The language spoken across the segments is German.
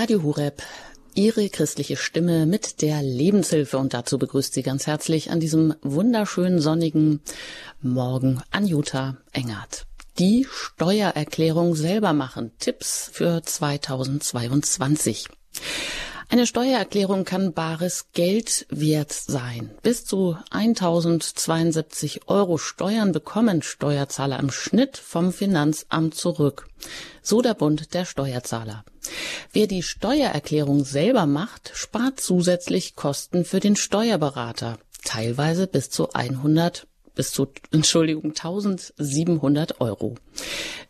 Radio Hureb, Ihre christliche Stimme mit der Lebenshilfe und dazu begrüßt Sie ganz herzlich an diesem wunderschönen sonnigen Morgen Anjuta Engert. Die Steuererklärung selber machen. Tipps für 2022. Eine Steuererklärung kann bares Geld wert sein. Bis zu 1072 Euro Steuern bekommen Steuerzahler im Schnitt vom Finanzamt zurück. So der Bund der Steuerzahler. Wer die Steuererklärung selber macht, spart zusätzlich Kosten für den Steuerberater. Teilweise bis zu 100 bis zu, Entschuldigung, 1700 Euro.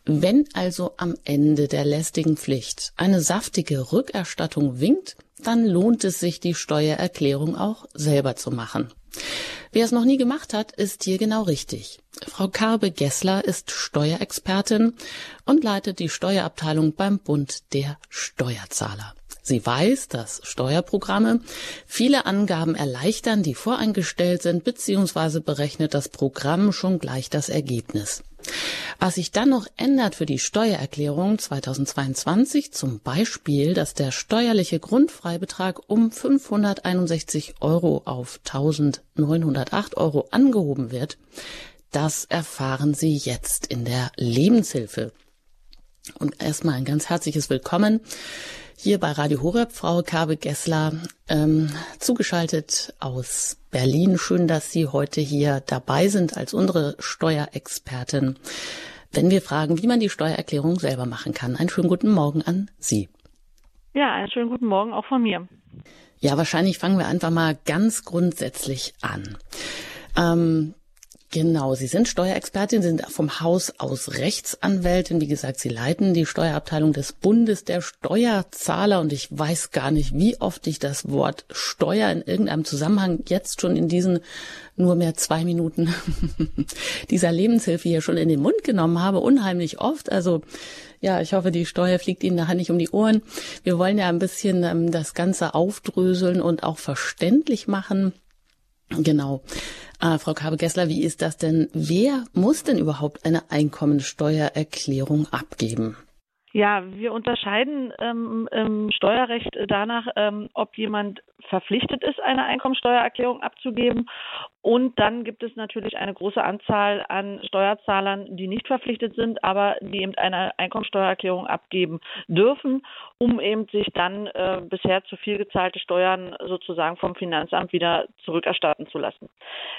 Wenn also am Ende der lästigen Pflicht eine saftige Rückerstattung winkt, dann lohnt es sich, die Steuererklärung auch selber zu machen. Wer es noch nie gemacht hat, ist hier genau richtig. Frau Karbe Gessler ist Steuerexpertin und leitet die Steuerabteilung beim Bund der Steuerzahler. Sie weiß, dass Steuerprogramme viele Angaben erleichtern, die voreingestellt sind, beziehungsweise berechnet das Programm schon gleich das Ergebnis. Was sich dann noch ändert für die Steuererklärung 2022, zum Beispiel, dass der steuerliche Grundfreibetrag um 561 Euro auf 1908 Euro angehoben wird, das erfahren Sie jetzt in der Lebenshilfe. Und erstmal ein ganz herzliches Willkommen hier bei Radio Horeb, Frau Kabe Gessler, ähm, zugeschaltet aus Berlin. Schön, dass Sie heute hier dabei sind als unsere Steuerexpertin. Wenn wir fragen, wie man die Steuererklärung selber machen kann. Einen schönen guten Morgen an Sie. Ja, einen schönen guten Morgen auch von mir. Ja, wahrscheinlich fangen wir einfach mal ganz grundsätzlich an. Ähm, Genau, Sie sind Steuerexpertin, sind vom Haus aus Rechtsanwältin. Wie gesagt, Sie leiten die Steuerabteilung des Bundes der Steuerzahler und ich weiß gar nicht, wie oft ich das Wort Steuer in irgendeinem Zusammenhang jetzt schon in diesen nur mehr zwei Minuten dieser Lebenshilfe hier schon in den Mund genommen habe. Unheimlich oft. Also ja, ich hoffe, die Steuer fliegt Ihnen nachher nicht um die Ohren. Wir wollen ja ein bisschen ähm, das Ganze aufdröseln und auch verständlich machen. Genau. Äh, Frau Kabe-Gessler, wie ist das denn? Wer muss denn überhaupt eine Einkommensteuererklärung abgeben? Ja, wir unterscheiden ähm, im Steuerrecht danach, ähm, ob jemand verpflichtet ist, eine Einkommensteuererklärung abzugeben. Und dann gibt es natürlich eine große Anzahl an Steuerzahlern, die nicht verpflichtet sind, aber die eben eine Einkommensteuererklärung abgeben dürfen, um eben sich dann äh, bisher zu viel gezahlte Steuern sozusagen vom Finanzamt wieder zurückerstatten zu lassen.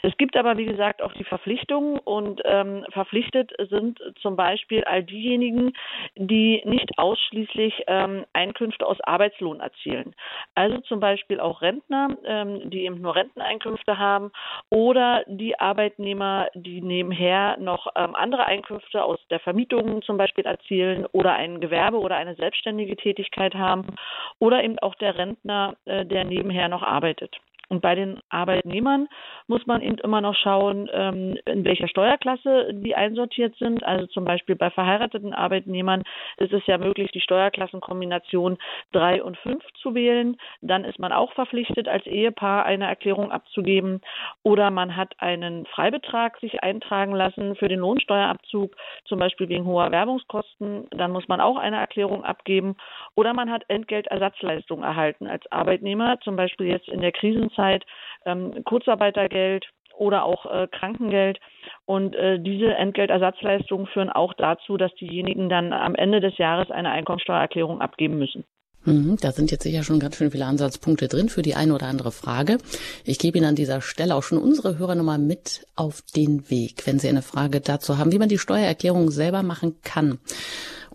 Es gibt aber, wie gesagt, auch die Verpflichtungen und ähm, verpflichtet sind zum Beispiel all diejenigen, die nicht ausschließlich ähm, Einkünfte aus Arbeitslohn erzielen. Also zum Beispiel auch Rentner, ähm, die eben nur Renteneinkünfte haben oder die Arbeitnehmer, die nebenher noch ähm, andere Einkünfte aus der Vermietung zum Beispiel erzielen oder ein Gewerbe oder eine selbstständige Tätigkeit haben oder eben auch der Rentner, äh, der nebenher noch arbeitet. Und bei den Arbeitnehmern muss man eben immer noch schauen, ähm, in welcher Steuerklasse die einsortiert sind. Also zum Beispiel bei verheirateten Arbeitnehmern ist es ja möglich, die Steuerklassenkombination drei und fünf zu wählen. Dann ist man auch verpflichtet, als Ehepaar eine Erklärung abzugeben. Oder man hat einen Freibetrag sich eintragen lassen für den Lohnsteuerabzug, zum Beispiel wegen hoher Werbungskosten. Dann muss man auch eine Erklärung abgeben. Oder man hat Entgeltersatzleistung erhalten als Arbeitnehmer, zum Beispiel jetzt in der Krisenzeit Elternzeit, ähm, Kurzarbeitergeld oder auch äh, Krankengeld. Und äh, diese Entgeltersatzleistungen führen auch dazu, dass diejenigen dann am Ende des Jahres eine Einkommensteuererklärung abgeben müssen. Mhm, da sind jetzt sicher schon ganz schön viele Ansatzpunkte drin für die eine oder andere Frage. Ich gebe Ihnen an dieser Stelle auch schon unsere Hörernummer mit auf den Weg, wenn Sie eine Frage dazu haben, wie man die Steuererklärung selber machen kann.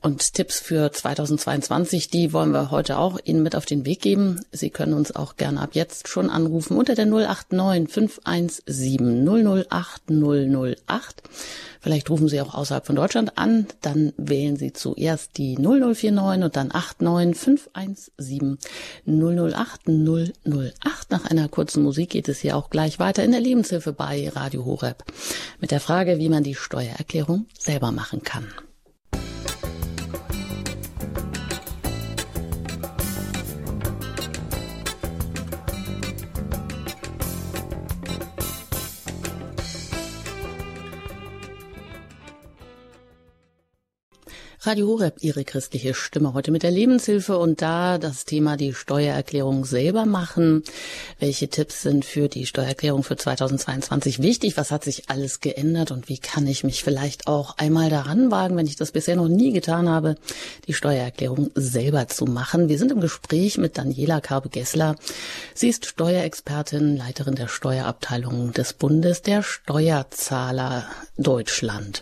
Und Tipps für 2022, die wollen wir heute auch Ihnen mit auf den Weg geben. Sie können uns auch gerne ab jetzt schon anrufen unter der 089 517 008 008. Vielleicht rufen Sie auch außerhalb von Deutschland an, dann wählen Sie zuerst die 0049 und dann 89 517 008 008. Nach einer kurzen Musik geht es hier auch gleich weiter in der Lebenshilfe bei Radio Horeb mit der Frage, wie man die Steuererklärung selber machen kann. Radio Horeb, Ihre christliche Stimme heute mit der Lebenshilfe und da das Thema die Steuererklärung selber machen. Welche Tipps sind für die Steuererklärung für 2022 wichtig? Was hat sich alles geändert und wie kann ich mich vielleicht auch einmal daran wagen, wenn ich das bisher noch nie getan habe, die Steuererklärung selber zu machen? Wir sind im Gespräch mit Daniela Karbe-Gessler. Sie ist Steuerexpertin, Leiterin der Steuerabteilung des Bundes der Steuerzahler Deutschland.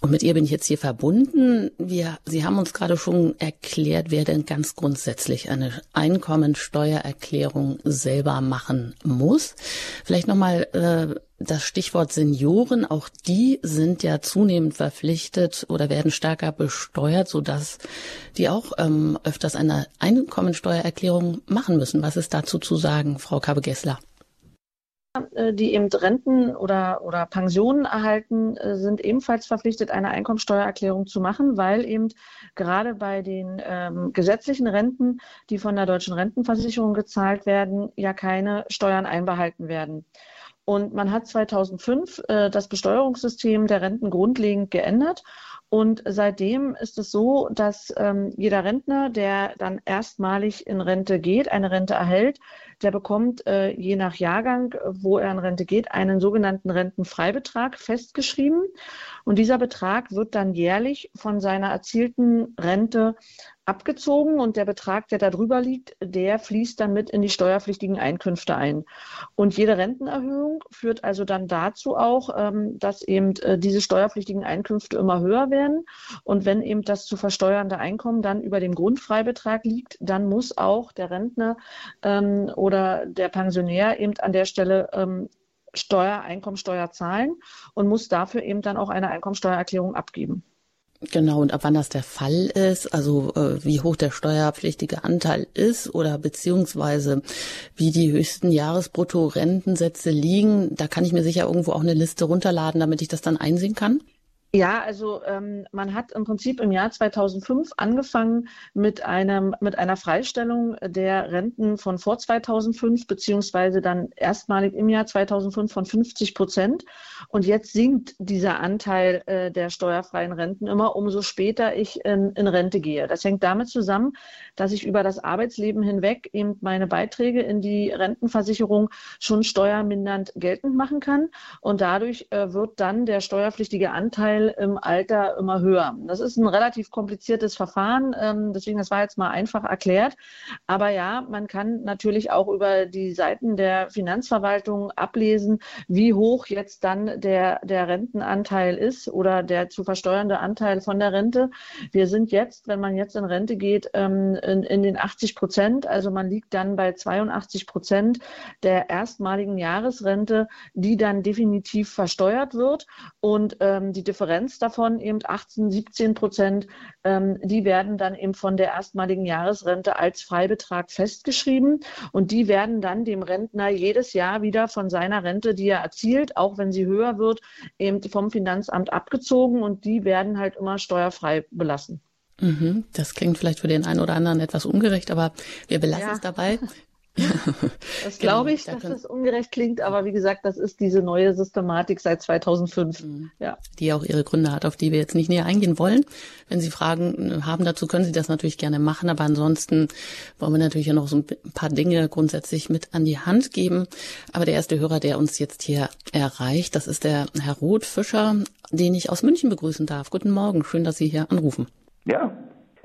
Und mit ihr bin ich jetzt hier verbunden. Wir, Sie haben uns gerade schon erklärt, wer denn ganz grundsätzlich eine Einkommensteuererklärung selber machen muss. Vielleicht nochmal äh, das Stichwort Senioren. Auch die sind ja zunehmend verpflichtet oder werden stärker besteuert, sodass die auch ähm, öfters eine Einkommensteuererklärung machen müssen. Was ist dazu zu sagen, Frau Kabe-Gessler? Äh, die eben Renten oder, oder Pensionen erhalten, äh, sind ebenfalls verpflichtet, eine Einkommensteuererklärung zu machen, weil eben gerade bei den ähm, gesetzlichen Renten, die von der deutschen Rentenversicherung gezahlt werden, ja keine Steuern einbehalten werden. Und man hat 2005 äh, das Besteuerungssystem der Renten grundlegend geändert und seitdem ist es so, dass ähm, jeder Rentner, der dann erstmalig in Rente geht, eine Rente erhält, der bekommt äh, je nach Jahrgang, wo er in Rente geht, einen sogenannten Rentenfreibetrag festgeschrieben. Und dieser Betrag wird dann jährlich von seiner erzielten Rente abgezogen und der Betrag, der da drüber liegt, der fließt dann mit in die steuerpflichtigen Einkünfte ein. Und jede Rentenerhöhung führt also dann dazu auch, ähm, dass eben äh, diese steuerpflichtigen Einkünfte immer höher werden. Und wenn eben das zu versteuernde Einkommen dann über dem Grundfreibetrag liegt, dann muss auch der Rentner ähm, oder der Pensionär eben an der Stelle ähm, Steuer, Einkommensteuer zahlen und muss dafür eben dann auch eine Einkommensteuererklärung abgeben. Genau, und ab wann das der Fall ist, also äh, wie hoch der steuerpflichtige Anteil ist oder beziehungsweise wie die höchsten Jahresbruttorentensätze liegen, da kann ich mir sicher irgendwo auch eine Liste runterladen, damit ich das dann einsehen kann. Ja, also ähm, man hat im Prinzip im Jahr 2005 angefangen mit einem mit einer Freistellung der Renten von vor 2005 beziehungsweise dann erstmalig im Jahr 2005 von 50 Prozent und jetzt sinkt dieser Anteil äh, der steuerfreien Renten immer umso später ich in, in Rente gehe. Das hängt damit zusammen, dass ich über das Arbeitsleben hinweg eben meine Beiträge in die Rentenversicherung schon steuermindernd geltend machen kann und dadurch äh, wird dann der steuerpflichtige Anteil im Alter immer höher. Das ist ein relativ kompliziertes Verfahren, ähm, deswegen das war jetzt mal einfach erklärt. Aber ja, man kann natürlich auch über die Seiten der Finanzverwaltung ablesen, wie hoch jetzt dann der, der Rentenanteil ist oder der zu versteuernde Anteil von der Rente. Wir sind jetzt, wenn man jetzt in Rente geht, ähm, in, in den 80 Prozent. Also man liegt dann bei 82 Prozent der erstmaligen Jahresrente, die dann definitiv versteuert wird. Und ähm, die Differenz Differenz davon, eben 18, 17 Prozent, ähm, die werden dann eben von der erstmaligen Jahresrente als Freibetrag festgeschrieben und die werden dann dem Rentner jedes Jahr wieder von seiner Rente, die er erzielt, auch wenn sie höher wird, eben vom Finanzamt abgezogen und die werden halt immer steuerfrei belassen. Mhm, das klingt vielleicht für den einen oder anderen etwas ungerecht, aber wir belassen ja. es dabei. Das glaube ich, genau, da dass das ungerecht klingt, aber wie gesagt, das ist diese neue Systematik seit 2005. Mhm. Ja. Die auch ihre Gründe hat, auf die wir jetzt nicht näher eingehen wollen. Wenn Sie Fragen äh, haben dazu, können Sie das natürlich gerne machen, aber ansonsten wollen wir natürlich ja noch so ein paar Dinge grundsätzlich mit an die Hand geben. Aber der erste Hörer, der uns jetzt hier erreicht, das ist der Herr Roth Fischer, den ich aus München begrüßen darf. Guten Morgen, schön, dass Sie hier anrufen. Ja,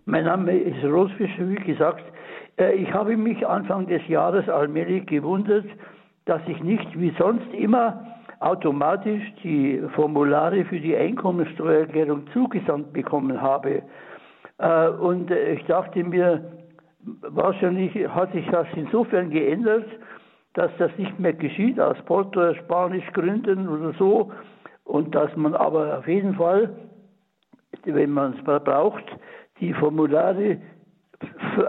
mein Name ist Roth Fischer, wie gesagt. Äh, ich habe mich Anfang des Jahres allmählich gewundert, dass ich nicht wie sonst immer automatisch die Formulare für die Einkommensteuererklärung zugesandt bekommen habe. Äh, und ich dachte mir, wahrscheinlich hat sich das insofern geändert, dass das nicht mehr geschieht aus Portoerspanischgründen oder so und dass man aber auf jeden Fall, wenn man es braucht, die Formulare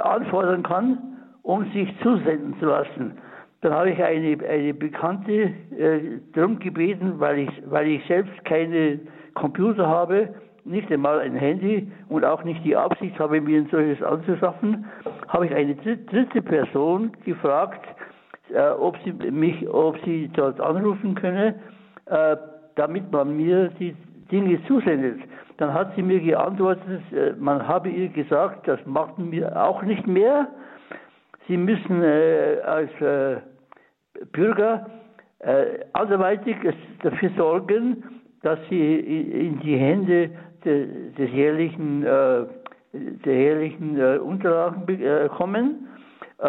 anfordern kann, um sich zusenden zu lassen. Dann habe ich eine, eine Bekannte äh, darum gebeten, weil ich, weil ich selbst keine Computer habe, nicht einmal ein Handy und auch nicht die Absicht habe, mir ein solches anzuschaffen, habe ich eine dritte Person gefragt, äh, ob sie mich, ob sie dort anrufen könne, äh, damit man mir die Dinge zusendet. Dann hat sie mir geantwortet, äh, man habe ihr gesagt, das machten wir auch nicht mehr. Sie müssen äh, als äh, Bürger äh, anderweitig dafür sorgen, dass sie in die Hände de, des jährlichen, äh, der jährlichen äh, Unterlagen äh, kommen äh,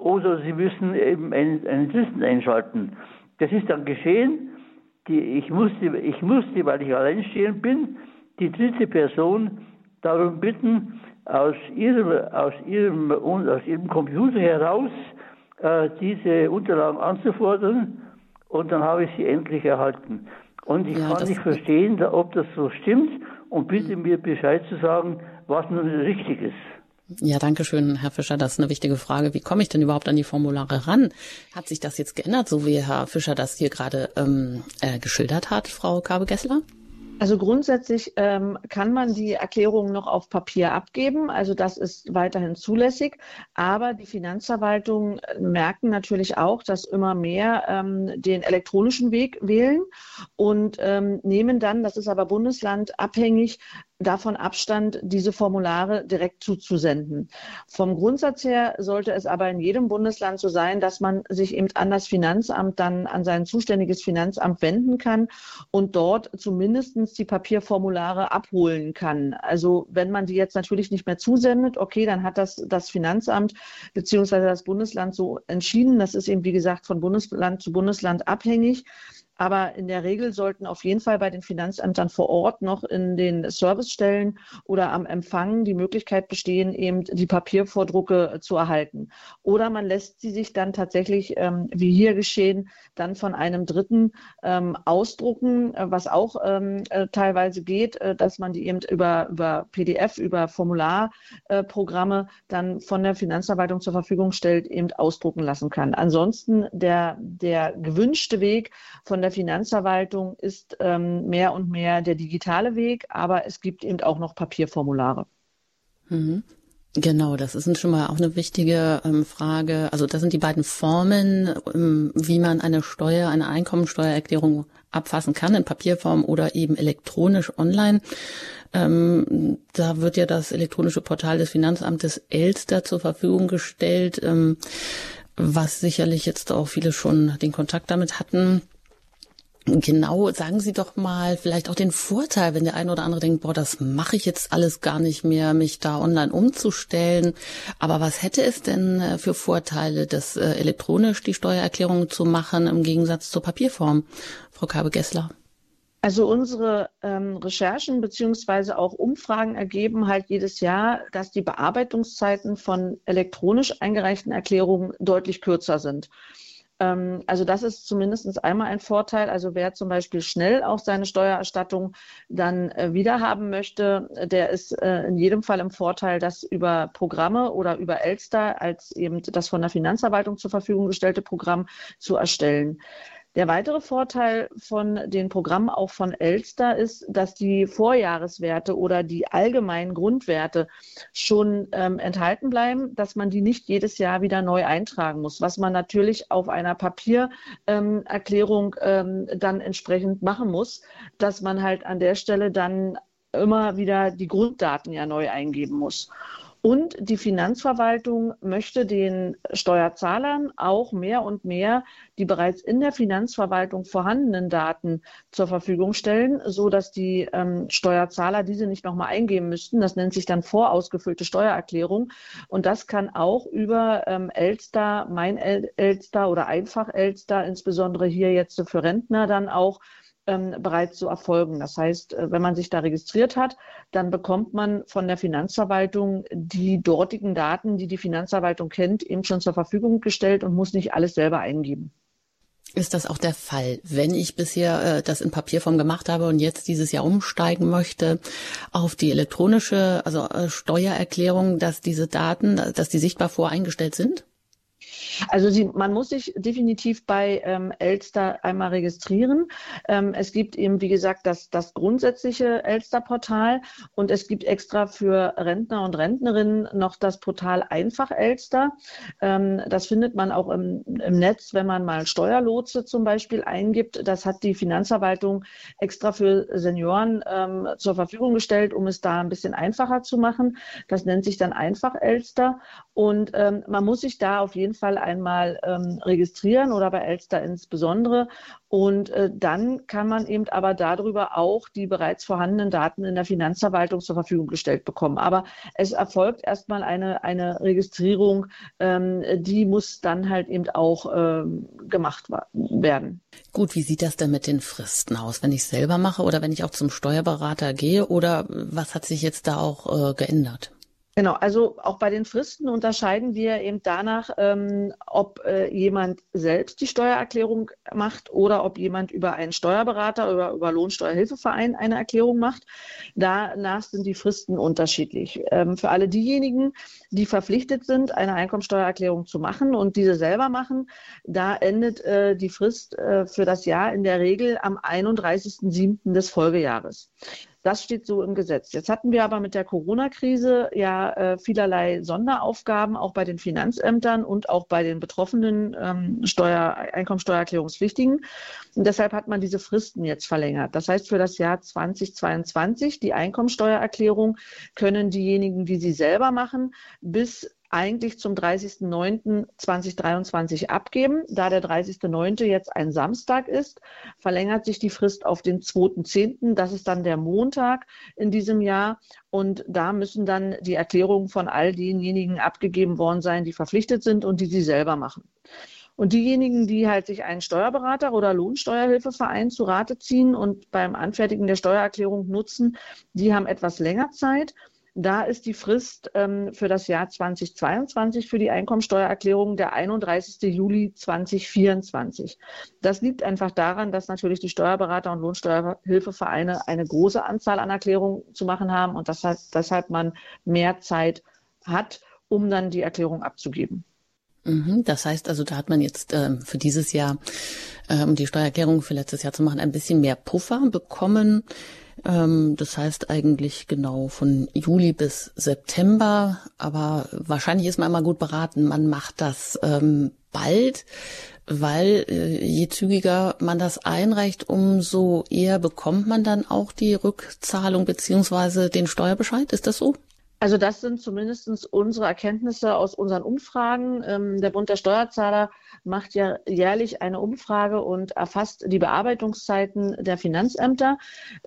oder sie müssen eben einen, einen einschalten. Das ist dann geschehen. Die, ich, musste, ich musste, weil ich alleinstehend bin, die dritte Person darum bitten, aus ihrem, aus ihrem, aus ihrem Computer heraus äh, diese Unterlagen anzufordern und dann habe ich sie endlich erhalten. Und ich ja, kann nicht verstehen, ob das so stimmt und bitte mir Bescheid zu sagen, was nun richtig ist. Ja, danke schön, Herr Fischer. Das ist eine wichtige Frage. Wie komme ich denn überhaupt an die Formulare ran? Hat sich das jetzt geändert, so wie Herr Fischer das hier gerade ähm, äh, geschildert hat, Frau Kabe-Gessler? Also grundsätzlich ähm, kann man die Erklärung noch auf Papier abgeben. Also das ist weiterhin zulässig. Aber die Finanzverwaltungen merken natürlich auch, dass immer mehr ähm, den elektronischen Weg wählen und ähm, nehmen dann, das ist aber bundeslandabhängig, davon Abstand, diese Formulare direkt zuzusenden. Vom Grundsatz her sollte es aber in jedem Bundesland so sein, dass man sich eben an das Finanzamt dann, an sein zuständiges Finanzamt wenden kann und dort zumindest die Papierformulare abholen kann. Also wenn man die jetzt natürlich nicht mehr zusendet, okay, dann hat das das Finanzamt beziehungsweise das Bundesland so entschieden. Das ist eben, wie gesagt, von Bundesland zu Bundesland abhängig. Aber in der Regel sollten auf jeden Fall bei den Finanzämtern vor Ort noch in den Servicestellen oder am Empfang die Möglichkeit bestehen, eben die Papiervordrucke zu erhalten. Oder man lässt sie sich dann tatsächlich, ähm, wie hier geschehen, dann von einem Dritten ähm, ausdrucken, äh, was auch ähm, äh, teilweise geht, äh, dass man die eben über, über PDF, über Formularprogramme äh, dann von der Finanzverwaltung zur Verfügung stellt, eben ausdrucken lassen kann. Ansonsten der, der gewünschte Weg von der Finanzverwaltung ist ähm, mehr und mehr der digitale Weg, aber es gibt eben auch noch Papierformulare. Mhm. Genau, das ist schon mal auch eine wichtige ähm, Frage. Also das sind die beiden Formen, ähm, wie man eine Steuer, eine Einkommensteuererklärung abfassen kann, in Papierform oder eben elektronisch online. Ähm, da wird ja das elektronische Portal des Finanzamtes Elster zur Verfügung gestellt, ähm, was sicherlich jetzt auch viele schon den Kontakt damit hatten. Genau, sagen Sie doch mal vielleicht auch den Vorteil, wenn der eine oder andere denkt, boah, das mache ich jetzt alles gar nicht mehr, mich da online umzustellen. Aber was hätte es denn äh, für Vorteile, das äh, elektronisch die Steuererklärung zu machen im Gegensatz zur Papierform, Frau Kabe-Gessler? Also unsere ähm, Recherchen beziehungsweise auch Umfragen ergeben halt jedes Jahr, dass die Bearbeitungszeiten von elektronisch eingereichten Erklärungen deutlich kürzer sind. Ähm, also das ist zumindest einmal ein Vorteil. Also wer zum Beispiel schnell auch seine Steuererstattung dann äh, wiederhaben möchte, der ist äh, in jedem Fall im Vorteil, das über Programme oder über Elster als eben das von der Finanzverwaltung zur Verfügung gestellte Programm zu erstellen. Der weitere Vorteil von den Programmen auch von Elster ist, dass die Vorjahreswerte oder die allgemeinen Grundwerte schon ähm, enthalten bleiben, dass man die nicht jedes Jahr wieder neu eintragen muss, was man natürlich auf einer Papiererklärung ähm, dann entsprechend machen muss, dass man halt an der Stelle dann immer wieder die Grunddaten ja neu eingeben muss. Und die Finanzverwaltung möchte den Steuerzahlern auch mehr und mehr die bereits in der Finanzverwaltung vorhandenen Daten zur Verfügung stellen, so dass die ähm, Steuerzahler diese nicht nochmal eingeben müssten. Das nennt sich dann vorausgefüllte Steuererklärung. Und das kann auch über ähm, Elster, Mein Elster oder Einfach Elster, insbesondere hier jetzt für Rentner dann auch ähm, bereits zu erfolgen. Das heißt, äh, wenn man sich da registriert hat, dann bekommt man von der Finanzverwaltung die dortigen Daten, die die Finanzverwaltung kennt, eben schon zur Verfügung gestellt und muss nicht alles selber eingeben. Ist das auch der Fall, wenn ich bisher äh, das in Papierform gemacht habe und jetzt dieses Jahr umsteigen möchte auf die elektronische, also äh, Steuererklärung, dass diese Daten, dass die sichtbar voreingestellt sind? Also sie, man muss sich definitiv bei ähm, Elster einmal registrieren. Ähm, es gibt eben, wie gesagt, das, das grundsätzliche Elster-Portal und es gibt extra für Rentner und Rentnerinnen noch das Portal Einfach Elster. Ähm, das findet man auch im, im Netz, wenn man mal Steuerlotse zum Beispiel eingibt. Das hat die Finanzverwaltung extra für Senioren ähm, zur Verfügung gestellt, um es da ein bisschen einfacher zu machen. Das nennt sich dann Einfach Elster und ähm, man muss sich da auf jeden Fall einmal ähm, registrieren oder bei Elster insbesondere. Und äh, dann kann man eben aber darüber auch die bereits vorhandenen Daten in der Finanzverwaltung zur Verfügung gestellt bekommen. Aber es erfolgt erstmal eine, eine Registrierung, ähm, die muss dann halt eben auch ähm, gemacht werden. Gut, wie sieht das denn mit den Fristen aus, wenn ich es selber mache oder wenn ich auch zum Steuerberater gehe oder was hat sich jetzt da auch äh, geändert? Genau, also auch bei den Fristen unterscheiden wir eben danach, ähm, ob äh, jemand selbst die Steuererklärung macht oder ob jemand über einen Steuerberater oder über Lohnsteuerhilfeverein eine Erklärung macht. Danach sind die Fristen unterschiedlich. Ähm, für alle diejenigen, die verpflichtet sind, eine Einkommensteuererklärung zu machen und diese selber machen, da endet äh, die Frist äh, für das Jahr in der Regel am 31.07. des Folgejahres. Das steht so im Gesetz. Jetzt hatten wir aber mit der Corona-Krise ja äh, vielerlei Sonderaufgaben, auch bei den Finanzämtern und auch bei den betroffenen ähm, Steuer, Einkommensteuererklärungspflichtigen. Und deshalb hat man diese Fristen jetzt verlängert. Das heißt, für das Jahr 2022, die Einkommensteuererklärung, können diejenigen, die sie selber machen, bis eigentlich zum 30.09.2023 abgeben. Da der 30.09. jetzt ein Samstag ist, verlängert sich die Frist auf den 2.10. Das ist dann der Montag in diesem Jahr. Und da müssen dann die Erklärungen von all denjenigen abgegeben worden sein, die verpflichtet sind und die sie selber machen. Und diejenigen, die halt sich einen Steuerberater oder Lohnsteuerhilfeverein zu Rate ziehen und beim Anfertigen der Steuererklärung nutzen, die haben etwas länger Zeit. Da ist die Frist ähm, für das Jahr 2022 für die Einkommensteuererklärung der 31. Juli 2024. Das liegt einfach daran, dass natürlich die Steuerberater und Lohnsteuerhilfevereine eine große Anzahl an Erklärungen zu machen haben und das heißt, deshalb man mehr Zeit hat, um dann die Erklärung abzugeben. Mhm, das heißt also, da hat man jetzt äh, für dieses Jahr, äh, um die Steuererklärung für letztes Jahr zu machen, ein bisschen mehr Puffer bekommen. Ähm, das heißt eigentlich genau von Juli bis September. Aber wahrscheinlich ist man immer gut beraten, man macht das ähm, bald, weil äh, je zügiger man das einreicht, umso eher bekommt man dann auch die Rückzahlung beziehungsweise den Steuerbescheid. Ist das so? Also das sind zumindest unsere Erkenntnisse aus unseren Umfragen. Ähm, der Bund der Steuerzahler macht ja jährlich eine Umfrage und erfasst die Bearbeitungszeiten der Finanzämter.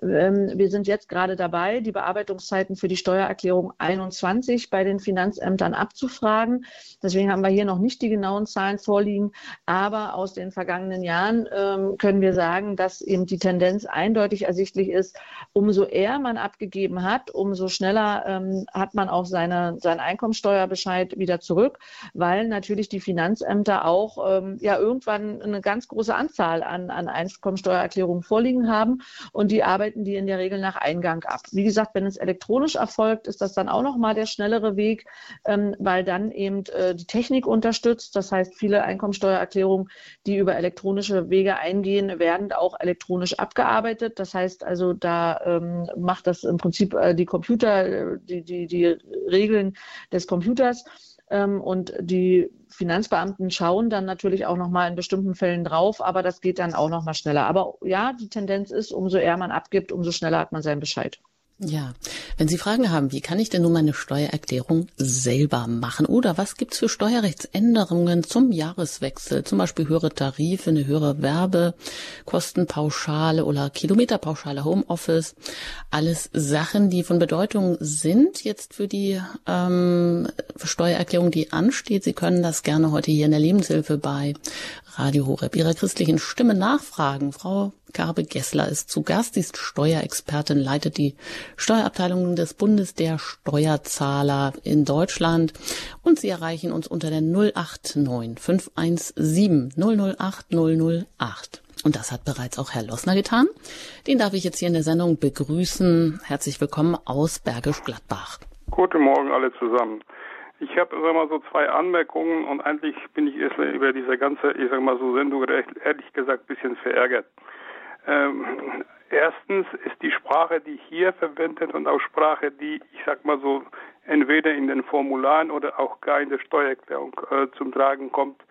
Ähm, wir sind jetzt gerade dabei, die Bearbeitungszeiten für die Steuererklärung 21 bei den Finanzämtern abzufragen. Deswegen haben wir hier noch nicht die genauen Zahlen vorliegen. Aber aus den vergangenen Jahren ähm, können wir sagen, dass eben die Tendenz eindeutig ersichtlich ist. Umso eher man abgegeben hat, umso schneller ähm, hat man auch seine, seinen Einkommensteuerbescheid wieder zurück, weil natürlich die Finanzämter auch ähm, ja irgendwann eine ganz große Anzahl an, an Einkommensteuererklärungen vorliegen haben und die arbeiten die in der Regel nach Eingang ab. Wie gesagt, wenn es elektronisch erfolgt, ist das dann auch nochmal der schnellere Weg, ähm, weil dann eben äh, die Technik unterstützt. Das heißt, viele Einkommensteuererklärungen, die über elektronische Wege eingehen, werden auch elektronisch abgearbeitet. Das heißt also, da ähm, macht das im Prinzip äh, die Computer, äh, die, die, die Regeln des Computers. Ähm, und die Finanzbeamten schauen dann natürlich auch nochmal in bestimmten Fällen drauf, aber das geht dann auch nochmal schneller. Aber ja, die Tendenz ist, umso eher man abgibt, umso schneller hat man seinen Bescheid. Ja, wenn Sie Fragen haben, wie kann ich denn nun meine Steuererklärung selber machen? Oder was gibt's für Steuerrechtsänderungen zum Jahreswechsel? Zum Beispiel höhere Tarife, eine höhere Werbekostenpauschale oder Kilometerpauschale Homeoffice. Alles Sachen, die von Bedeutung sind jetzt für die ähm, Steuererklärung, die ansteht. Sie können das gerne heute hier in der Lebenshilfe bei Radio Horeb Ihrer christlichen Stimme nachfragen. Frau Garbe Gessler ist zu Gast. Sie ist Steuerexpertin, leitet die Steuerabteilung des Bundes der Steuerzahler in Deutschland. Und Sie erreichen uns unter der 089 517 008 008. Und das hat bereits auch Herr Lossner getan. Den darf ich jetzt hier in der Sendung begrüßen. Herzlich willkommen aus Bergisch Gladbach. Guten Morgen alle zusammen. Ich habe sag mal so zwei Anmerkungen und eigentlich bin ich erst über diese ganze, ich sag mal so Sendung ehrlich gesagt ein bisschen verärgert. Ähm, erstens ist die Sprache, die hier verwendet und auch Sprache, die ich sag mal so entweder in den Formularen oder auch gar in der Steuererklärung äh, zum Tragen kommt,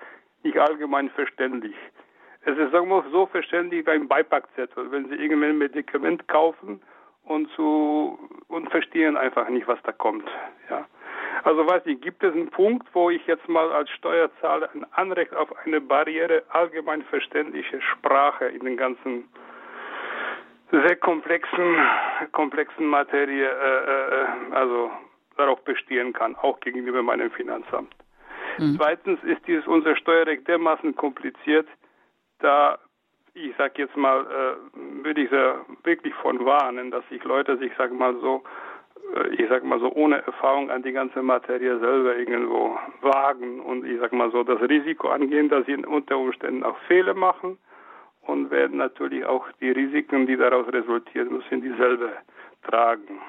nicht allgemein verständlich. Es ist sagen wir so verständlich wie ein Beipackzettel, wenn Sie irgendwann ein Medikament kaufen und zu und verstehen einfach nicht, was da kommt. Ja. Also weiß ich, gibt es einen Punkt, wo ich jetzt mal als Steuerzahler ein Anrecht auf eine Barriere allgemein verständliche Sprache in den ganzen sehr komplexen, komplexen Materie, äh, äh, also darauf bestehen kann, auch gegenüber meinem Finanzamt. Mhm. Zweitens ist dieses unser Steuerrecht dermaßen kompliziert, da ich sag jetzt mal, äh, würde ich sehr wirklich von warnen, dass sich Leute sich, sag mal so, äh, ich sag mal so, ohne Erfahrung an die ganze Materie selber irgendwo wagen und ich sag mal so, das Risiko angehen, dass sie unter Umständen auch Fehler machen und werden natürlich auch die Risiken, die daraus resultieren müssen, dieselbe tragen.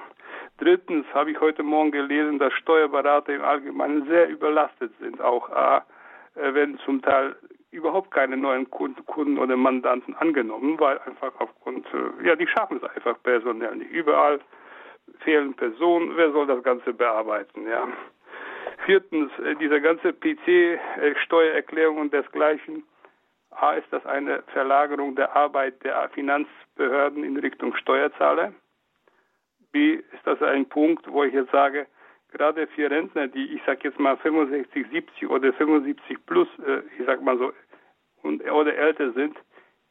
Drittens habe ich heute Morgen gelesen, dass Steuerberater im Allgemeinen sehr überlastet sind, auch A, äh, werden zum Teil überhaupt keine neuen Kunden oder Mandanten angenommen, weil einfach aufgrund, äh, ja, die schaffen es einfach personell nicht. Überall fehlen Personen. Wer soll das Ganze bearbeiten, ja? Viertens, äh, diese ganze PC-Steuererklärung und desgleichen A, ist das eine Verlagerung der Arbeit der Finanzbehörden in Richtung Steuerzahler. B, ist das ein Punkt, wo ich jetzt sage, gerade für Rentner, die, ich sag jetzt mal 65, 70 oder 75 plus, äh, ich sag mal so, und, oder älter sind,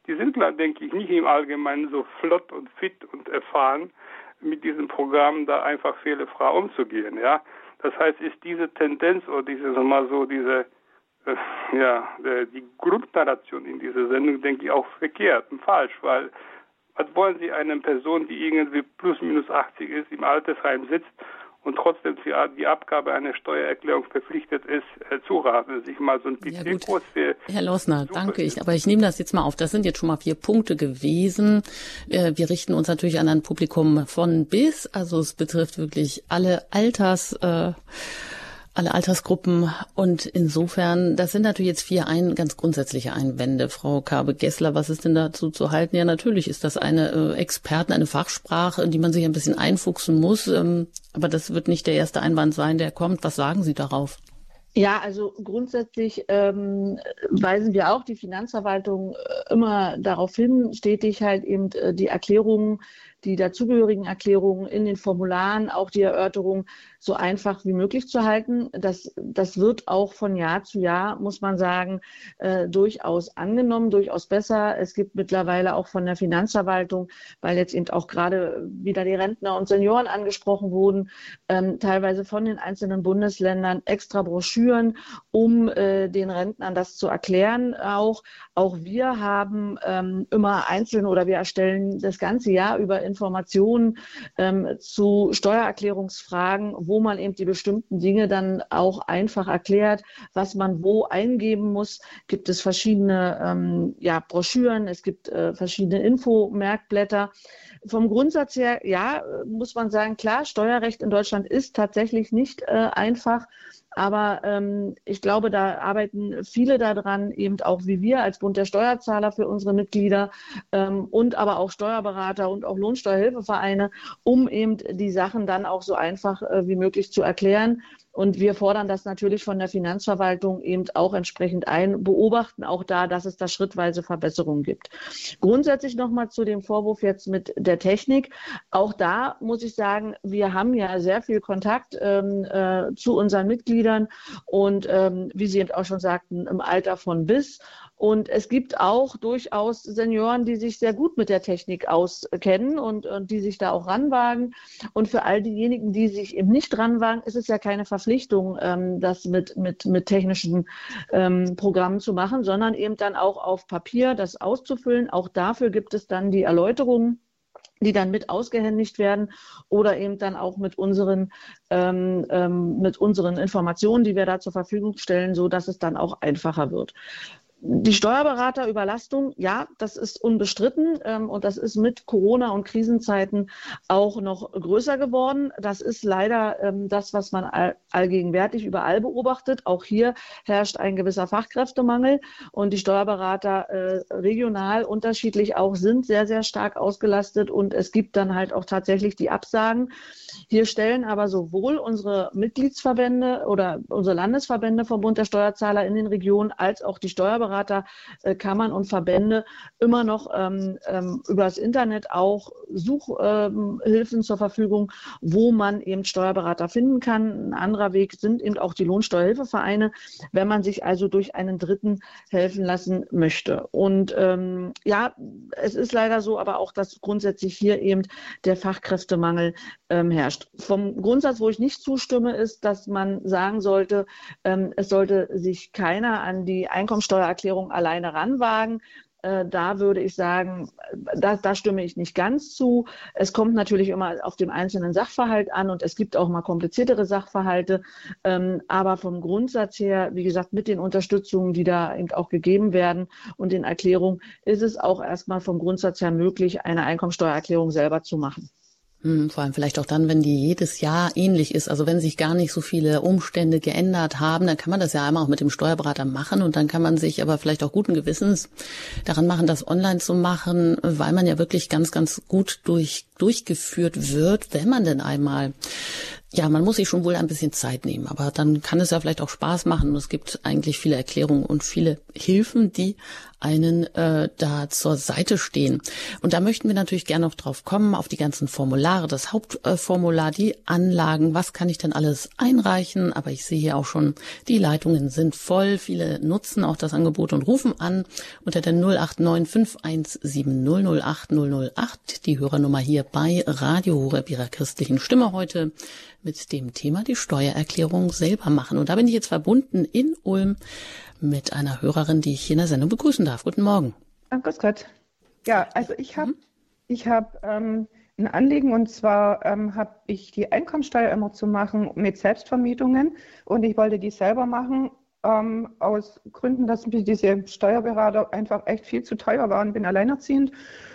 die sind, denke ich, nicht im Allgemeinen so flott und fit und erfahren, mit diesem Programm da einfach fehlerfrei umzugehen, ja. Das heißt, ist diese Tendenz oder diese, mal so, diese ja, äh, die Grundnarration in dieser Sendung, denke ich, auch verkehrt und falsch, weil was wollen Sie einer Person, die irgendwie plus minus 80 ist, im Altersheim sitzt und trotzdem für die Abgabe einer Steuererklärung verpflichtet ist, äh, zuraten, sich mal so ein PC-Kurs für. Herr Losner, danke. Ich, aber ich nehme das jetzt mal auf. Das sind jetzt schon mal vier Punkte gewesen. Äh, wir richten uns natürlich an ein Publikum von bis. Also es betrifft wirklich alle Alters. Äh, alle Altersgruppen. Und insofern, das sind natürlich jetzt vier ein, ganz grundsätzliche Einwände. Frau Kabe-Gessler, was ist denn dazu zu halten? Ja, natürlich ist das eine äh, Experten, eine Fachsprache, in die man sich ein bisschen einfuchsen muss. Ähm, aber das wird nicht der erste Einwand sein, der kommt. Was sagen Sie darauf? Ja, also grundsätzlich ähm, weisen wir auch die Finanzverwaltung äh, immer darauf hin, stetig halt eben äh, die Erklärungen die dazugehörigen Erklärungen in den Formularen, auch die Erörterung so einfach wie möglich zu halten. Das, das wird auch von Jahr zu Jahr, muss man sagen, äh, durchaus angenommen, durchaus besser. Es gibt mittlerweile auch von der Finanzverwaltung, weil jetzt eben auch gerade wieder die Rentner und Senioren angesprochen wurden, ähm, teilweise von den einzelnen Bundesländern extra Broschüren, um äh, den Rentnern das zu erklären. Auch, auch wir haben ähm, immer einzeln oder wir erstellen das ganze Jahr über Informationen ähm, zu Steuererklärungsfragen, wo man eben die bestimmten Dinge dann auch einfach erklärt, was man wo eingeben muss. Gibt es verschiedene ähm, ja, Broschüren, es gibt äh, verschiedene Infomerkblätter. Vom Grundsatz her, ja, muss man sagen, klar, Steuerrecht in Deutschland ist tatsächlich nicht äh, einfach. Aber ähm, ich glaube, da arbeiten viele daran, eben auch wie wir als Bund der Steuerzahler für unsere Mitglieder ähm, und aber auch Steuerberater und auch Lohnsteuerhilfevereine, um eben die Sachen dann auch so einfach äh, wie möglich zu erklären. Und wir fordern das natürlich von der Finanzverwaltung eben auch entsprechend ein, beobachten auch da, dass es da schrittweise Verbesserungen gibt. Grundsätzlich nochmal zu dem Vorwurf jetzt mit der Technik. Auch da muss ich sagen, wir haben ja sehr viel Kontakt ähm, äh, zu unseren Mitgliedern und ähm, wie Sie eben auch schon sagten, im Alter von bis. Und es gibt auch durchaus Senioren, die sich sehr gut mit der Technik auskennen und, und die sich da auch ranwagen. Und für all diejenigen, die sich eben nicht ranwagen, ist es ja keine Verpflichtung, ähm, das mit, mit, mit technischen ähm, Programmen zu machen, sondern eben dann auch auf Papier das auszufüllen. Auch dafür gibt es dann die Erläuterungen die dann mit ausgehändigt werden oder eben dann auch mit unseren, ähm, ähm, mit unseren Informationen, die wir da zur Verfügung stellen, so dass es dann auch einfacher wird. Die Steuerberaterüberlastung, ja, das ist unbestritten ähm, und das ist mit Corona und Krisenzeiten auch noch größer geworden. Das ist leider ähm, das, was man all, allgegenwärtig überall beobachtet. Auch hier herrscht ein gewisser Fachkräftemangel und die Steuerberater äh, regional unterschiedlich auch sind sehr, sehr stark ausgelastet und es gibt dann halt auch tatsächlich die Absagen. Hier stellen aber sowohl unsere Mitgliedsverbände oder unsere Landesverbände vom Bund der Steuerzahler in den Regionen als auch die Steuerberater Steuerberaterkammern und Verbände immer noch ähm, ähm, über das Internet auch Suchhilfen ähm, zur Verfügung, wo man eben Steuerberater finden kann. Ein anderer Weg sind eben auch die Lohnsteuerhilfevereine, wenn man sich also durch einen Dritten helfen lassen möchte. Und ähm, ja, es ist leider so, aber auch, dass grundsätzlich hier eben der Fachkräftemangel ähm, herrscht. Vom Grundsatz, wo ich nicht zustimme, ist, dass man sagen sollte, ähm, es sollte sich keiner an die Einkommensteuererklärung alleine ranwagen. Äh, da würde ich sagen, da, da, stimme ich nicht ganz zu. Es kommt natürlich immer auf den einzelnen Sachverhalt an und es gibt auch mal kompliziertere Sachverhalte. Ähm, aber vom Grundsatz her, wie gesagt, mit den Unterstützungen, die da eben auch gegeben werden und den Erklärungen, ist es auch erstmal vom Grundsatz her möglich, eine Einkommensteuererklärung selber zu machen. Hm, vor allem vielleicht auch dann, wenn die jedes Jahr ähnlich ist. Also wenn sich gar nicht so viele Umstände geändert haben, dann kann man das ja einmal auch mit dem Steuerberater machen und dann kann man sich aber vielleicht auch guten Gewissens daran machen, das online zu machen, weil man ja wirklich ganz, ganz gut durch, durchgeführt wird, wenn man denn einmal ja, man muss sich schon wohl ein bisschen Zeit nehmen, aber dann kann es ja vielleicht auch Spaß machen. Und es gibt eigentlich viele Erklärungen und viele Hilfen, die einen äh, da zur Seite stehen. Und da möchten wir natürlich gerne noch drauf kommen, auf die ganzen Formulare, das Hauptformular, die Anlagen, was kann ich denn alles einreichen? Aber ich sehe hier auch schon, die Leitungen sind voll. Viele nutzen auch das Angebot und rufen an unter der 089 517 008 008, die Hörernummer hier bei Radio Horeb ihrer christlichen Stimme heute mit dem Thema die Steuererklärung selber machen. Und da bin ich jetzt verbunden in Ulm mit einer Hörerin, die ich hier in der Sendung begrüßen darf. Guten Morgen. Ah, grüß Gott. Ja, also ich habe mhm. ich hab, ähm, ein Anliegen und zwar ähm, habe ich die Einkommensteuer immer zu machen mit Selbstvermietungen und ich wollte die selber machen ähm, aus Gründen, dass mir diese Steuerberater einfach echt viel zu teuer waren, bin alleinerziehend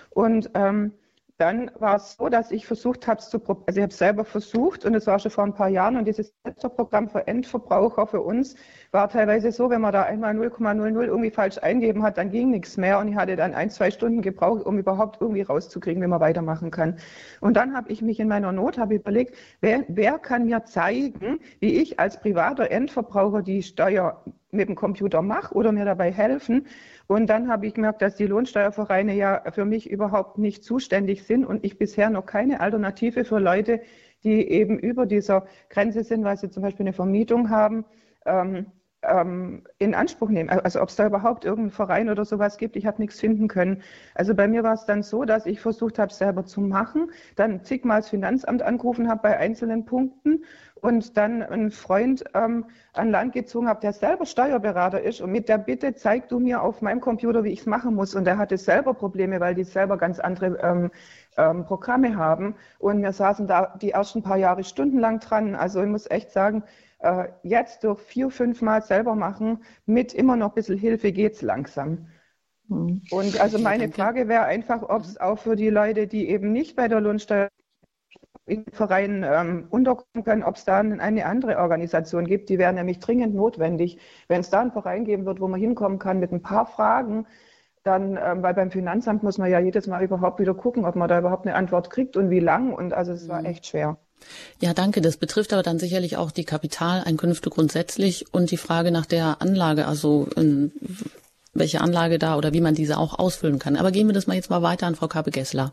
und ähm, dann war es so, dass ich versucht habe, zu, also ich habe es selber versucht und es war schon vor ein paar Jahren und dieses Programm für Endverbraucher für uns war teilweise so, wenn man da einmal 0,00 irgendwie falsch eingeben hat, dann ging nichts mehr und ich hatte dann ein, zwei Stunden gebraucht, um überhaupt irgendwie rauszukriegen, wie man weitermachen kann. Und dann habe ich mich in meiner Not habe überlegt, wer, wer kann mir zeigen, wie ich als privater Endverbraucher die Steuer mit dem Computer mache oder mir dabei helfen. Und dann habe ich gemerkt, dass die Lohnsteuervereine ja für mich überhaupt nicht zuständig sind und ich bisher noch keine Alternative für Leute, die eben über dieser Grenze sind, weil sie zum Beispiel eine Vermietung haben, ähm, ähm, in Anspruch nehmen. Also ob es da überhaupt irgendeinen Verein oder sowas gibt, ich habe nichts finden können. Also bei mir war es dann so, dass ich versucht habe, selber zu machen, dann zigmal das Finanzamt angerufen habe bei einzelnen Punkten und dann einen Freund ähm, an Land gezogen habe, der selber Steuerberater ist und mit der Bitte, zeig du mir auf meinem Computer, wie ich es machen muss. Und der hatte selber Probleme, weil die selber ganz andere ähm, ähm, Programme haben. Und wir saßen da die ersten paar Jahre stundenlang dran. Also ich muss echt sagen, äh, jetzt durch vier, fünf Mal selber machen, mit immer noch ein bisschen Hilfe geht es langsam. Hm. Und also meine Frage wäre einfach, ob es auch für die Leute, die eben nicht bei der Lohnsteuer in Vereinen ähm, unterkommen können, ob es da eine andere Organisation gibt. Die wäre nämlich dringend notwendig. Wenn es da einen Verein geben wird, wo man hinkommen kann mit ein paar Fragen, dann, ähm, weil beim Finanzamt muss man ja jedes Mal überhaupt wieder gucken, ob man da überhaupt eine Antwort kriegt und wie lang. Und also es war hm. echt schwer. Ja, danke. Das betrifft aber dann sicherlich auch die Kapitaleinkünfte grundsätzlich und die Frage nach der Anlage, also in welche Anlage da oder wie man diese auch ausfüllen kann. Aber gehen wir das mal jetzt mal weiter an Frau Kabe-Gessler.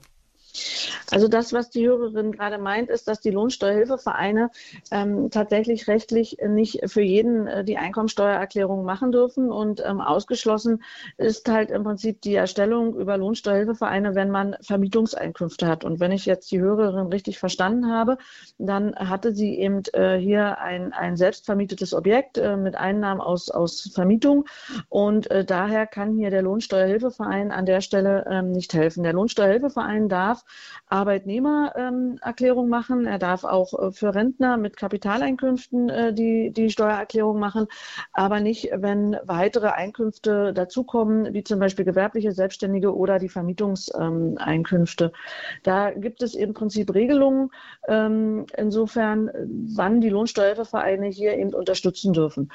Also das, was die Hörerin gerade meint, ist, dass die Lohnsteuerhilfevereine ähm, tatsächlich rechtlich nicht für jeden äh, die Einkommensteuererklärung machen dürfen. Und ähm, ausgeschlossen ist halt im Prinzip die Erstellung über Lohnsteuerhilfevereine, wenn man Vermietungseinkünfte hat. Und wenn ich jetzt die Hörerin richtig verstanden habe, dann hatte sie eben äh, hier ein, ein selbstvermietetes Objekt äh, mit Einnahmen aus, aus Vermietung. Und äh, daher kann hier der Lohnsteuerhilfeverein an der Stelle ähm, nicht helfen. Der Lohnsteuerhilfeverein darf darf Arbeitnehmererklärung machen, er darf auch äh, für Rentner mit Kapitaleinkünften äh, die, die Steuererklärung machen, aber nicht, wenn weitere Einkünfte dazukommen, wie zum Beispiel gewerbliche Selbstständige oder die Vermietungseinkünfte. Da gibt es im Prinzip Regelungen, ähm, insofern, wann die Lohnsteuervereine hier eben unterstützen dürfen.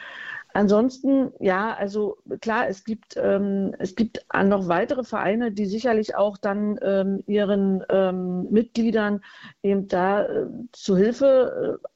Ansonsten, ja, also klar, es gibt, ähm, es gibt noch weitere Vereine, die sicherlich auch dann ähm, ihren ähm, Mitgliedern eben da äh, zu Hilfe äh,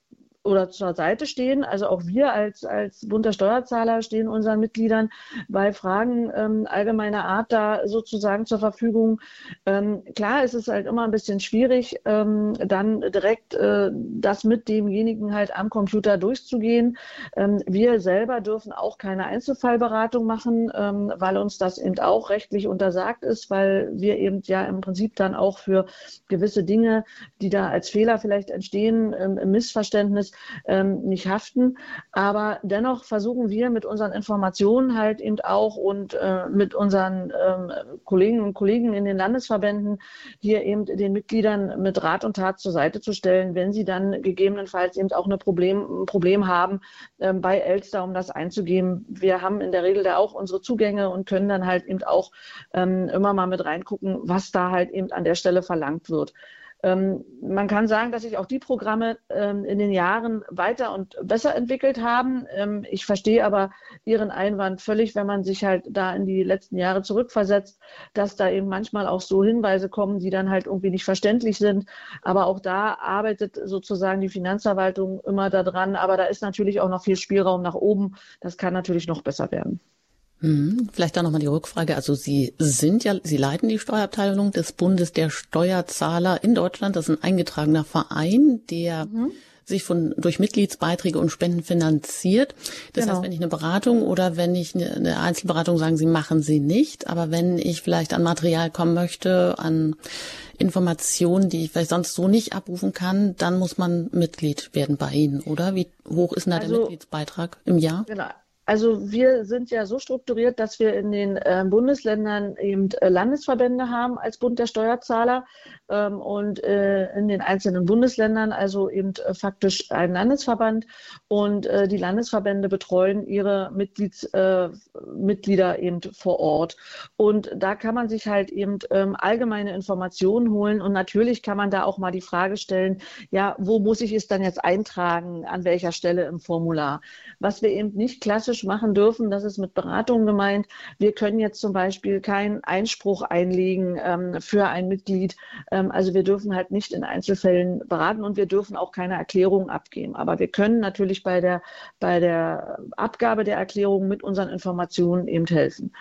oder zur Seite stehen. Also auch wir als, als Bund der Steuerzahler stehen unseren Mitgliedern bei Fragen ähm, allgemeiner Art da sozusagen zur Verfügung. Ähm, klar ist es halt immer ein bisschen schwierig, ähm, dann direkt äh, das mit demjenigen halt am Computer durchzugehen. Ähm, wir selber dürfen auch keine Einzelfallberatung machen, ähm, weil uns das eben auch rechtlich untersagt ist, weil wir eben ja im Prinzip dann auch für gewisse Dinge, die da als Fehler vielleicht entstehen, ähm, im Missverständnis, ähm, nicht haften. Aber dennoch versuchen wir mit unseren Informationen halt eben auch und äh, mit unseren ähm, Kolleginnen und Kollegen in den Landesverbänden hier eben den Mitgliedern mit Rat und Tat zur Seite zu stellen, wenn sie dann gegebenenfalls eben auch eine Problem, ein Problem haben, ähm, bei Elster, um das einzugeben. Wir haben in der Regel da auch unsere Zugänge und können dann halt eben auch ähm, immer mal mit reingucken, was da halt eben an der Stelle verlangt wird. Ähm, man kann sagen, dass sich auch die Programme ähm, in den Jahren weiter und besser entwickelt haben. Ähm, ich verstehe aber Ihren Einwand völlig, wenn man sich halt da in die letzten Jahre zurückversetzt, dass da eben manchmal auch so Hinweise kommen, die dann halt irgendwie nicht verständlich sind. Aber auch da arbeitet sozusagen die Finanzverwaltung immer daran. Aber da ist natürlich auch noch viel Spielraum nach oben. Das kann natürlich noch besser werden. Hm, vielleicht da nochmal die Rückfrage. Also Sie sind ja, Sie leiten die Steuerabteilung des Bundes der Steuerzahler in Deutschland. Das ist ein eingetragener Verein, der mhm. sich von, durch Mitgliedsbeiträge und Spenden finanziert. Das genau. heißt, wenn ich eine Beratung oder wenn ich eine, eine Einzelberatung sagen Sie, machen Sie nicht. Aber wenn ich vielleicht an Material kommen möchte, an Informationen, die ich vielleicht sonst so nicht abrufen kann, dann muss man Mitglied werden bei Ihnen, oder? Wie hoch ist denn da also, der Mitgliedsbeitrag im Jahr? Genau. Also wir sind ja so strukturiert, dass wir in den äh, Bundesländern eben äh, Landesverbände haben als Bund der Steuerzahler ähm, und äh, in den einzelnen Bundesländern also eben äh, faktisch ein Landesverband und äh, die Landesverbände betreuen ihre Mitglieds, äh, Mitglieder eben vor Ort. Und da kann man sich halt eben ähm, allgemeine Informationen holen und natürlich kann man da auch mal die Frage stellen, ja, wo muss ich es dann jetzt eintragen, an welcher Stelle im Formular? Was wir eben nicht klassisch praktisch machen dürfen, das ist mit Beratung gemeint. Wir können jetzt zum Beispiel keinen Einspruch einlegen ähm, für ein Mitglied. Ähm, also wir dürfen halt nicht in Einzelfällen beraten und wir dürfen auch keine Erklärung abgeben. Aber wir können natürlich bei der, bei der Abgabe der Erklärung mit unseren Informationen eben helfen.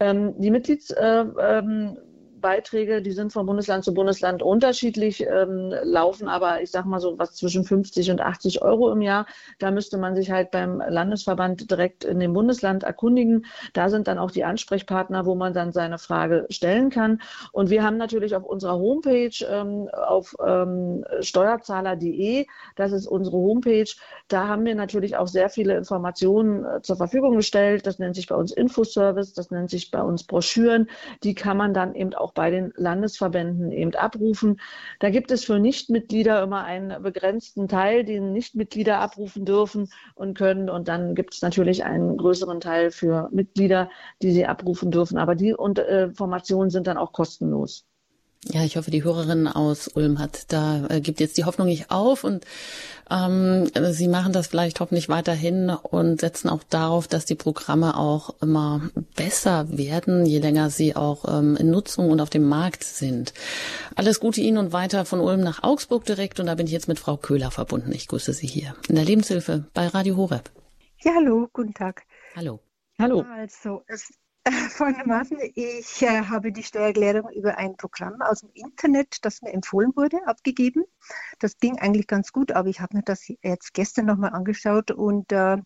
Ähm, die Mitglieds äh, ähm, Beiträge, die sind von Bundesland zu Bundesland unterschiedlich, ähm, laufen aber, ich sage mal so, was zwischen 50 und 80 Euro im Jahr. Da müsste man sich halt beim Landesverband direkt in dem Bundesland erkundigen. Da sind dann auch die Ansprechpartner, wo man dann seine Frage stellen kann. Und wir haben natürlich auf unserer Homepage, ähm, auf ähm, steuerzahler.de, das ist unsere Homepage, da haben wir natürlich auch sehr viele Informationen äh, zur Verfügung gestellt. Das nennt sich bei uns Infoservice, das nennt sich bei uns Broschüren. Die kann man dann eben auch auch bei den Landesverbänden eben abrufen. Da gibt es für Nichtmitglieder immer einen begrenzten Teil, den Nichtmitglieder abrufen dürfen und können. Und dann gibt es natürlich einen größeren Teil für Mitglieder, die sie abrufen dürfen. Aber die äh, Informationen sind dann auch kostenlos. Ja, ich hoffe, die Hörerin aus Ulm hat da äh, gibt jetzt die Hoffnung nicht auf und ähm, sie machen das vielleicht hoffentlich weiterhin und setzen auch darauf, dass die Programme auch immer besser werden, je länger sie auch ähm, in Nutzung und auf dem Markt sind. Alles Gute Ihnen und weiter von Ulm nach Augsburg direkt und da bin ich jetzt mit Frau Köhler verbunden. Ich grüße Sie hier in der Lebenshilfe bei Radio Horeb. Ja, hallo, guten Tag. Hallo. Hallo. Also, es folgendermaßen, ich äh, habe die Steuererklärung über ein Programm aus dem Internet, das mir empfohlen wurde, abgegeben. Das ging eigentlich ganz gut, aber ich habe mir das jetzt gestern nochmal angeschaut und äh,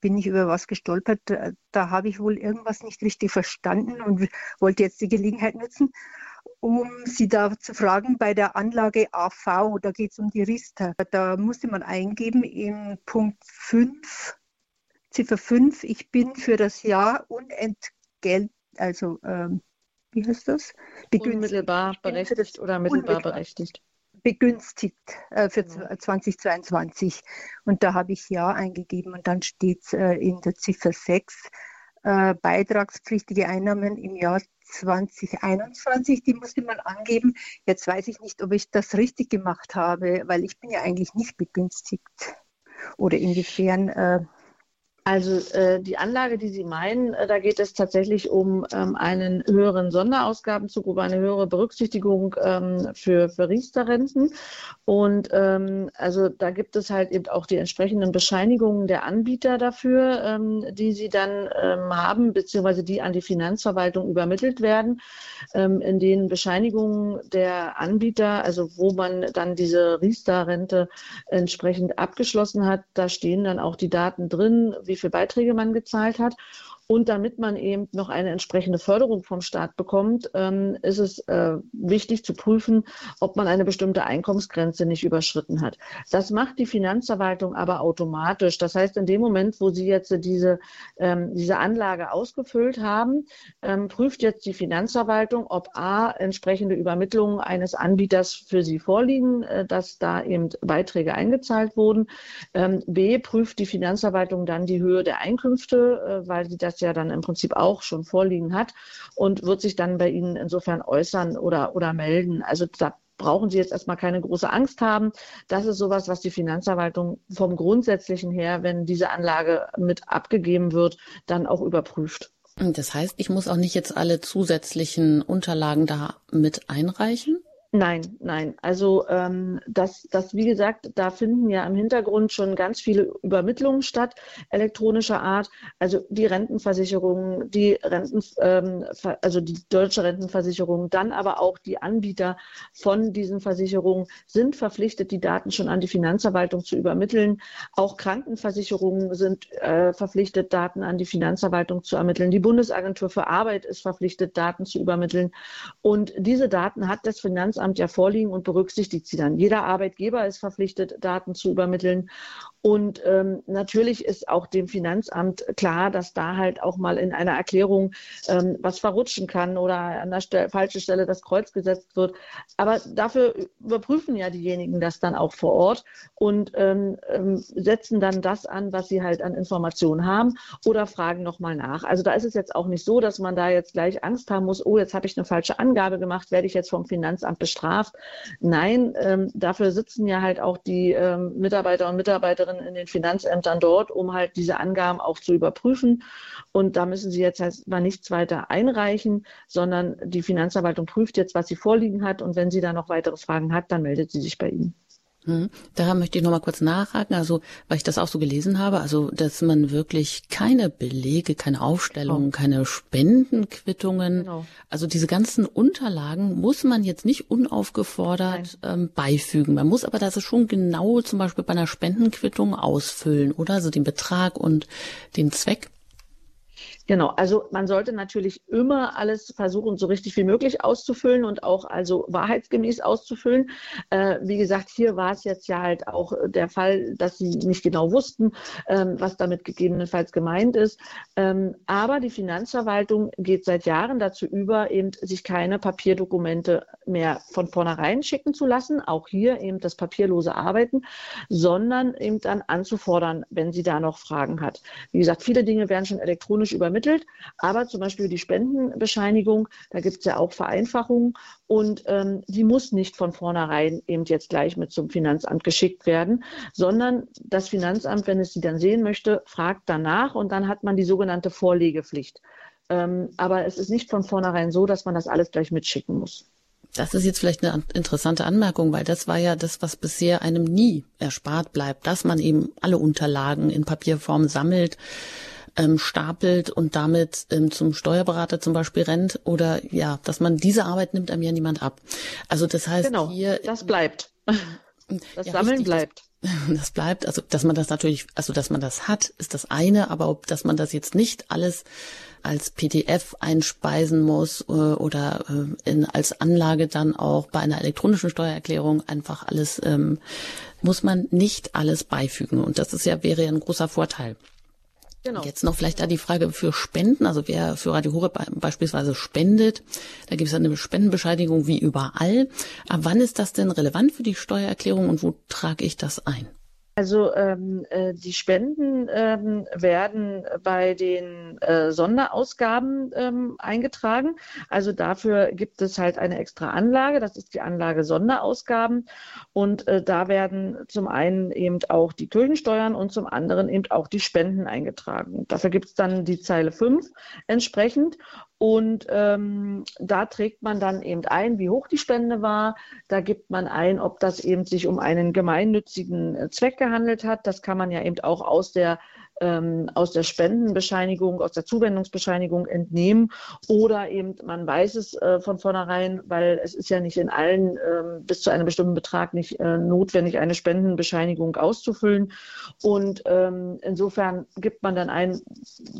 bin ich über was gestolpert. Da, da habe ich wohl irgendwas nicht richtig verstanden und wollte jetzt die Gelegenheit nutzen, um Sie da zu fragen bei der Anlage AV, da geht es um die Riester. Da musste man eingeben in Punkt 5, Ziffer 5, ich bin für das Jahr unentgeltlich Geld, also ähm, wie heißt das? Begünstigt. Unmittelbar berechtigt oder mittelbar unmittelbar. berechtigt. Begünstigt äh, für ja. 2022. Und da habe ich Ja eingegeben und dann steht es äh, in der Ziffer 6, äh, beitragspflichtige Einnahmen im Jahr 2021, die musste man angeben. Jetzt weiß ich nicht, ob ich das richtig gemacht habe, weil ich bin ja eigentlich nicht begünstigt. Oder inwiefern äh, also äh, die Anlage, die Sie meinen, äh, da geht es tatsächlich um ähm, einen höheren Sonderausgabenzug, um eine höhere Berücksichtigung ähm, für, für Riester-Renten. Und ähm, also da gibt es halt eben auch die entsprechenden Bescheinigungen der Anbieter dafür, ähm, die Sie dann ähm, haben, beziehungsweise die an die Finanzverwaltung übermittelt werden, ähm, in denen Bescheinigungen der Anbieter, also wo man dann diese Riester-Rente entsprechend abgeschlossen hat, da stehen dann auch die Daten drin, wie viele Beiträge man gezahlt hat. Und damit man eben noch eine entsprechende Förderung vom Staat bekommt, ähm, ist es äh, wichtig zu prüfen, ob man eine bestimmte Einkommensgrenze nicht überschritten hat. Das macht die Finanzverwaltung aber automatisch. Das heißt, in dem Moment, wo Sie jetzt diese, ähm, diese Anlage ausgefüllt haben, ähm, prüft jetzt die Finanzverwaltung, ob A, entsprechende Übermittlungen eines Anbieters für Sie vorliegen, äh, dass da eben Beiträge eingezahlt wurden. B, prüft die Finanzverwaltung dann die Höhe der Einkünfte, äh, weil sie das ja dann im Prinzip auch schon vorliegen hat und wird sich dann bei Ihnen insofern äußern oder, oder melden. Also da brauchen Sie jetzt erstmal keine große Angst haben. Das ist sowas, was die Finanzverwaltung vom Grundsätzlichen her, wenn diese Anlage mit abgegeben wird, dann auch überprüft. Das heißt, ich muss auch nicht jetzt alle zusätzlichen Unterlagen da mit einreichen? Nein, nein. Also ähm, das, das, wie gesagt, da finden ja im Hintergrund schon ganz viele Übermittlungen statt, elektronischer Art. Also die Rentenversicherung, die Renten, ähm, also die deutsche Rentenversicherung, dann aber auch die Anbieter von diesen Versicherungen sind verpflichtet, die Daten schon an die Finanzverwaltung zu übermitteln. Auch Krankenversicherungen sind äh, verpflichtet, Daten an die Finanzverwaltung zu ermitteln. Die Bundesagentur für Arbeit ist verpflichtet, Daten zu übermitteln. Und diese Daten hat das Finanzamt Finanzamt ja vorliegen und berücksichtigt sie dann. Jeder Arbeitgeber ist verpflichtet, Daten zu übermitteln. Und ähm, natürlich ist auch dem Finanzamt klar, dass da halt auch mal in einer Erklärung ähm, was verrutschen kann oder an der Stelle, falschen Stelle das Kreuz gesetzt wird. Aber dafür überprüfen ja diejenigen das dann auch vor Ort und ähm, ähm, setzen dann das an, was sie halt an Informationen haben oder fragen nochmal nach. Also da ist es jetzt auch nicht so, dass man da jetzt gleich Angst haben muss, oh, jetzt habe ich eine falsche Angabe gemacht, werde ich jetzt vom Finanzamt bestraft. Nein, ähm, dafür sitzen ja halt auch die ähm, Mitarbeiter und Mitarbeiterinnen in den Finanzämtern dort, um halt diese Angaben auch zu überprüfen. Und da müssen Sie jetzt halt mal nichts weiter einreichen, sondern die Finanzverwaltung prüft jetzt, was sie vorliegen hat. Und wenn sie da noch weitere Fragen hat, dann meldet sie sich bei Ihnen. Hm. Da möchte ich noch mal kurz nachhaken, also weil ich das auch so gelesen habe, also dass man wirklich keine Belege, keine Aufstellungen, oh. keine Spendenquittungen, genau. also diese ganzen Unterlagen muss man jetzt nicht unaufgefordert ähm, beifügen. Man muss aber das schon genau zum Beispiel bei einer Spendenquittung ausfüllen, oder? Also den Betrag und den Zweck. Genau, also man sollte natürlich immer alles versuchen, so richtig wie möglich auszufüllen und auch also wahrheitsgemäß auszufüllen. Äh, wie gesagt, hier war es jetzt ja halt auch der Fall, dass sie nicht genau wussten, ähm, was damit gegebenenfalls gemeint ist. Ähm, aber die Finanzverwaltung geht seit Jahren dazu über, eben sich keine Papierdokumente mehr von vornherein schicken zu lassen, auch hier eben das papierlose Arbeiten, sondern eben dann anzufordern, wenn sie da noch Fragen hat. Wie gesagt, viele Dinge werden schon elektronisch übermittelt übermittelt. Aber zum Beispiel die Spendenbescheinigung, da gibt es ja auch Vereinfachungen und ähm, die muss nicht von vornherein eben jetzt gleich mit zum Finanzamt geschickt werden, sondern das Finanzamt, wenn es sie dann sehen möchte, fragt danach und dann hat man die sogenannte Vorlegepflicht. Ähm, aber es ist nicht von vornherein so, dass man das alles gleich mitschicken muss. Das ist jetzt vielleicht eine interessante Anmerkung, weil das war ja das, was bisher einem nie erspart bleibt, dass man eben alle Unterlagen in Papierform sammelt ähm, stapelt und damit ähm, zum Steuerberater zum Beispiel rennt oder ja, dass man diese Arbeit nimmt einem ja niemand ab. Also das heißt genau, hier das bleibt. Das ja, Sammeln richtig, bleibt. Das bleibt, also dass man das natürlich, also dass man das hat, ist das eine, aber ob, dass man das jetzt nicht alles als PDF einspeisen muss äh, oder äh, in, als Anlage dann auch bei einer elektronischen Steuererklärung einfach alles, ähm, muss man nicht alles beifügen. Und das ist ja, wäre ja ein großer Vorteil. Genau. Jetzt noch vielleicht da die Frage für Spenden. Also wer für Radio Horeb beispielsweise spendet, da gibt es eine Spendenbescheinigung wie überall. Aber wann ist das denn relevant für die Steuererklärung und wo trage ich das ein? Also ähm, äh, die Spenden ähm, werden bei den äh, Sonderausgaben ähm, eingetragen. Also dafür gibt es halt eine extra Anlage. Das ist die Anlage Sonderausgaben. Und äh, da werden zum einen eben auch die Kirchensteuern und zum anderen eben auch die Spenden eingetragen. Dafür gibt es dann die Zeile 5 entsprechend. Und ähm, da trägt man dann eben ein, wie hoch die Spende war. Da gibt man ein, ob das eben sich um einen gemeinnützigen äh, Zweck gehandelt hat. Das kann man ja eben auch aus der ähm, aus der Spendenbescheinigung, aus der Zuwendungsbescheinigung entnehmen. Oder eben, man weiß es äh, von vornherein, weil es ist ja nicht in allen äh, bis zu einem bestimmten Betrag nicht äh, notwendig, eine Spendenbescheinigung auszufüllen. Und ähm, insofern gibt man dann ein,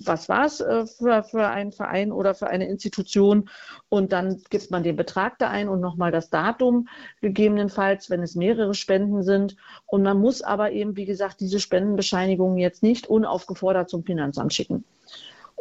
was war es äh, für, für einen Verein oder für eine Institution. Und dann gibt man den Betrag da ein und nochmal das Datum, gegebenenfalls, wenn es mehrere Spenden sind. Und man muss aber eben, wie gesagt, diese Spendenbescheinigungen jetzt nicht unaufgefordert aufgefordert zum Finanzamt schicken.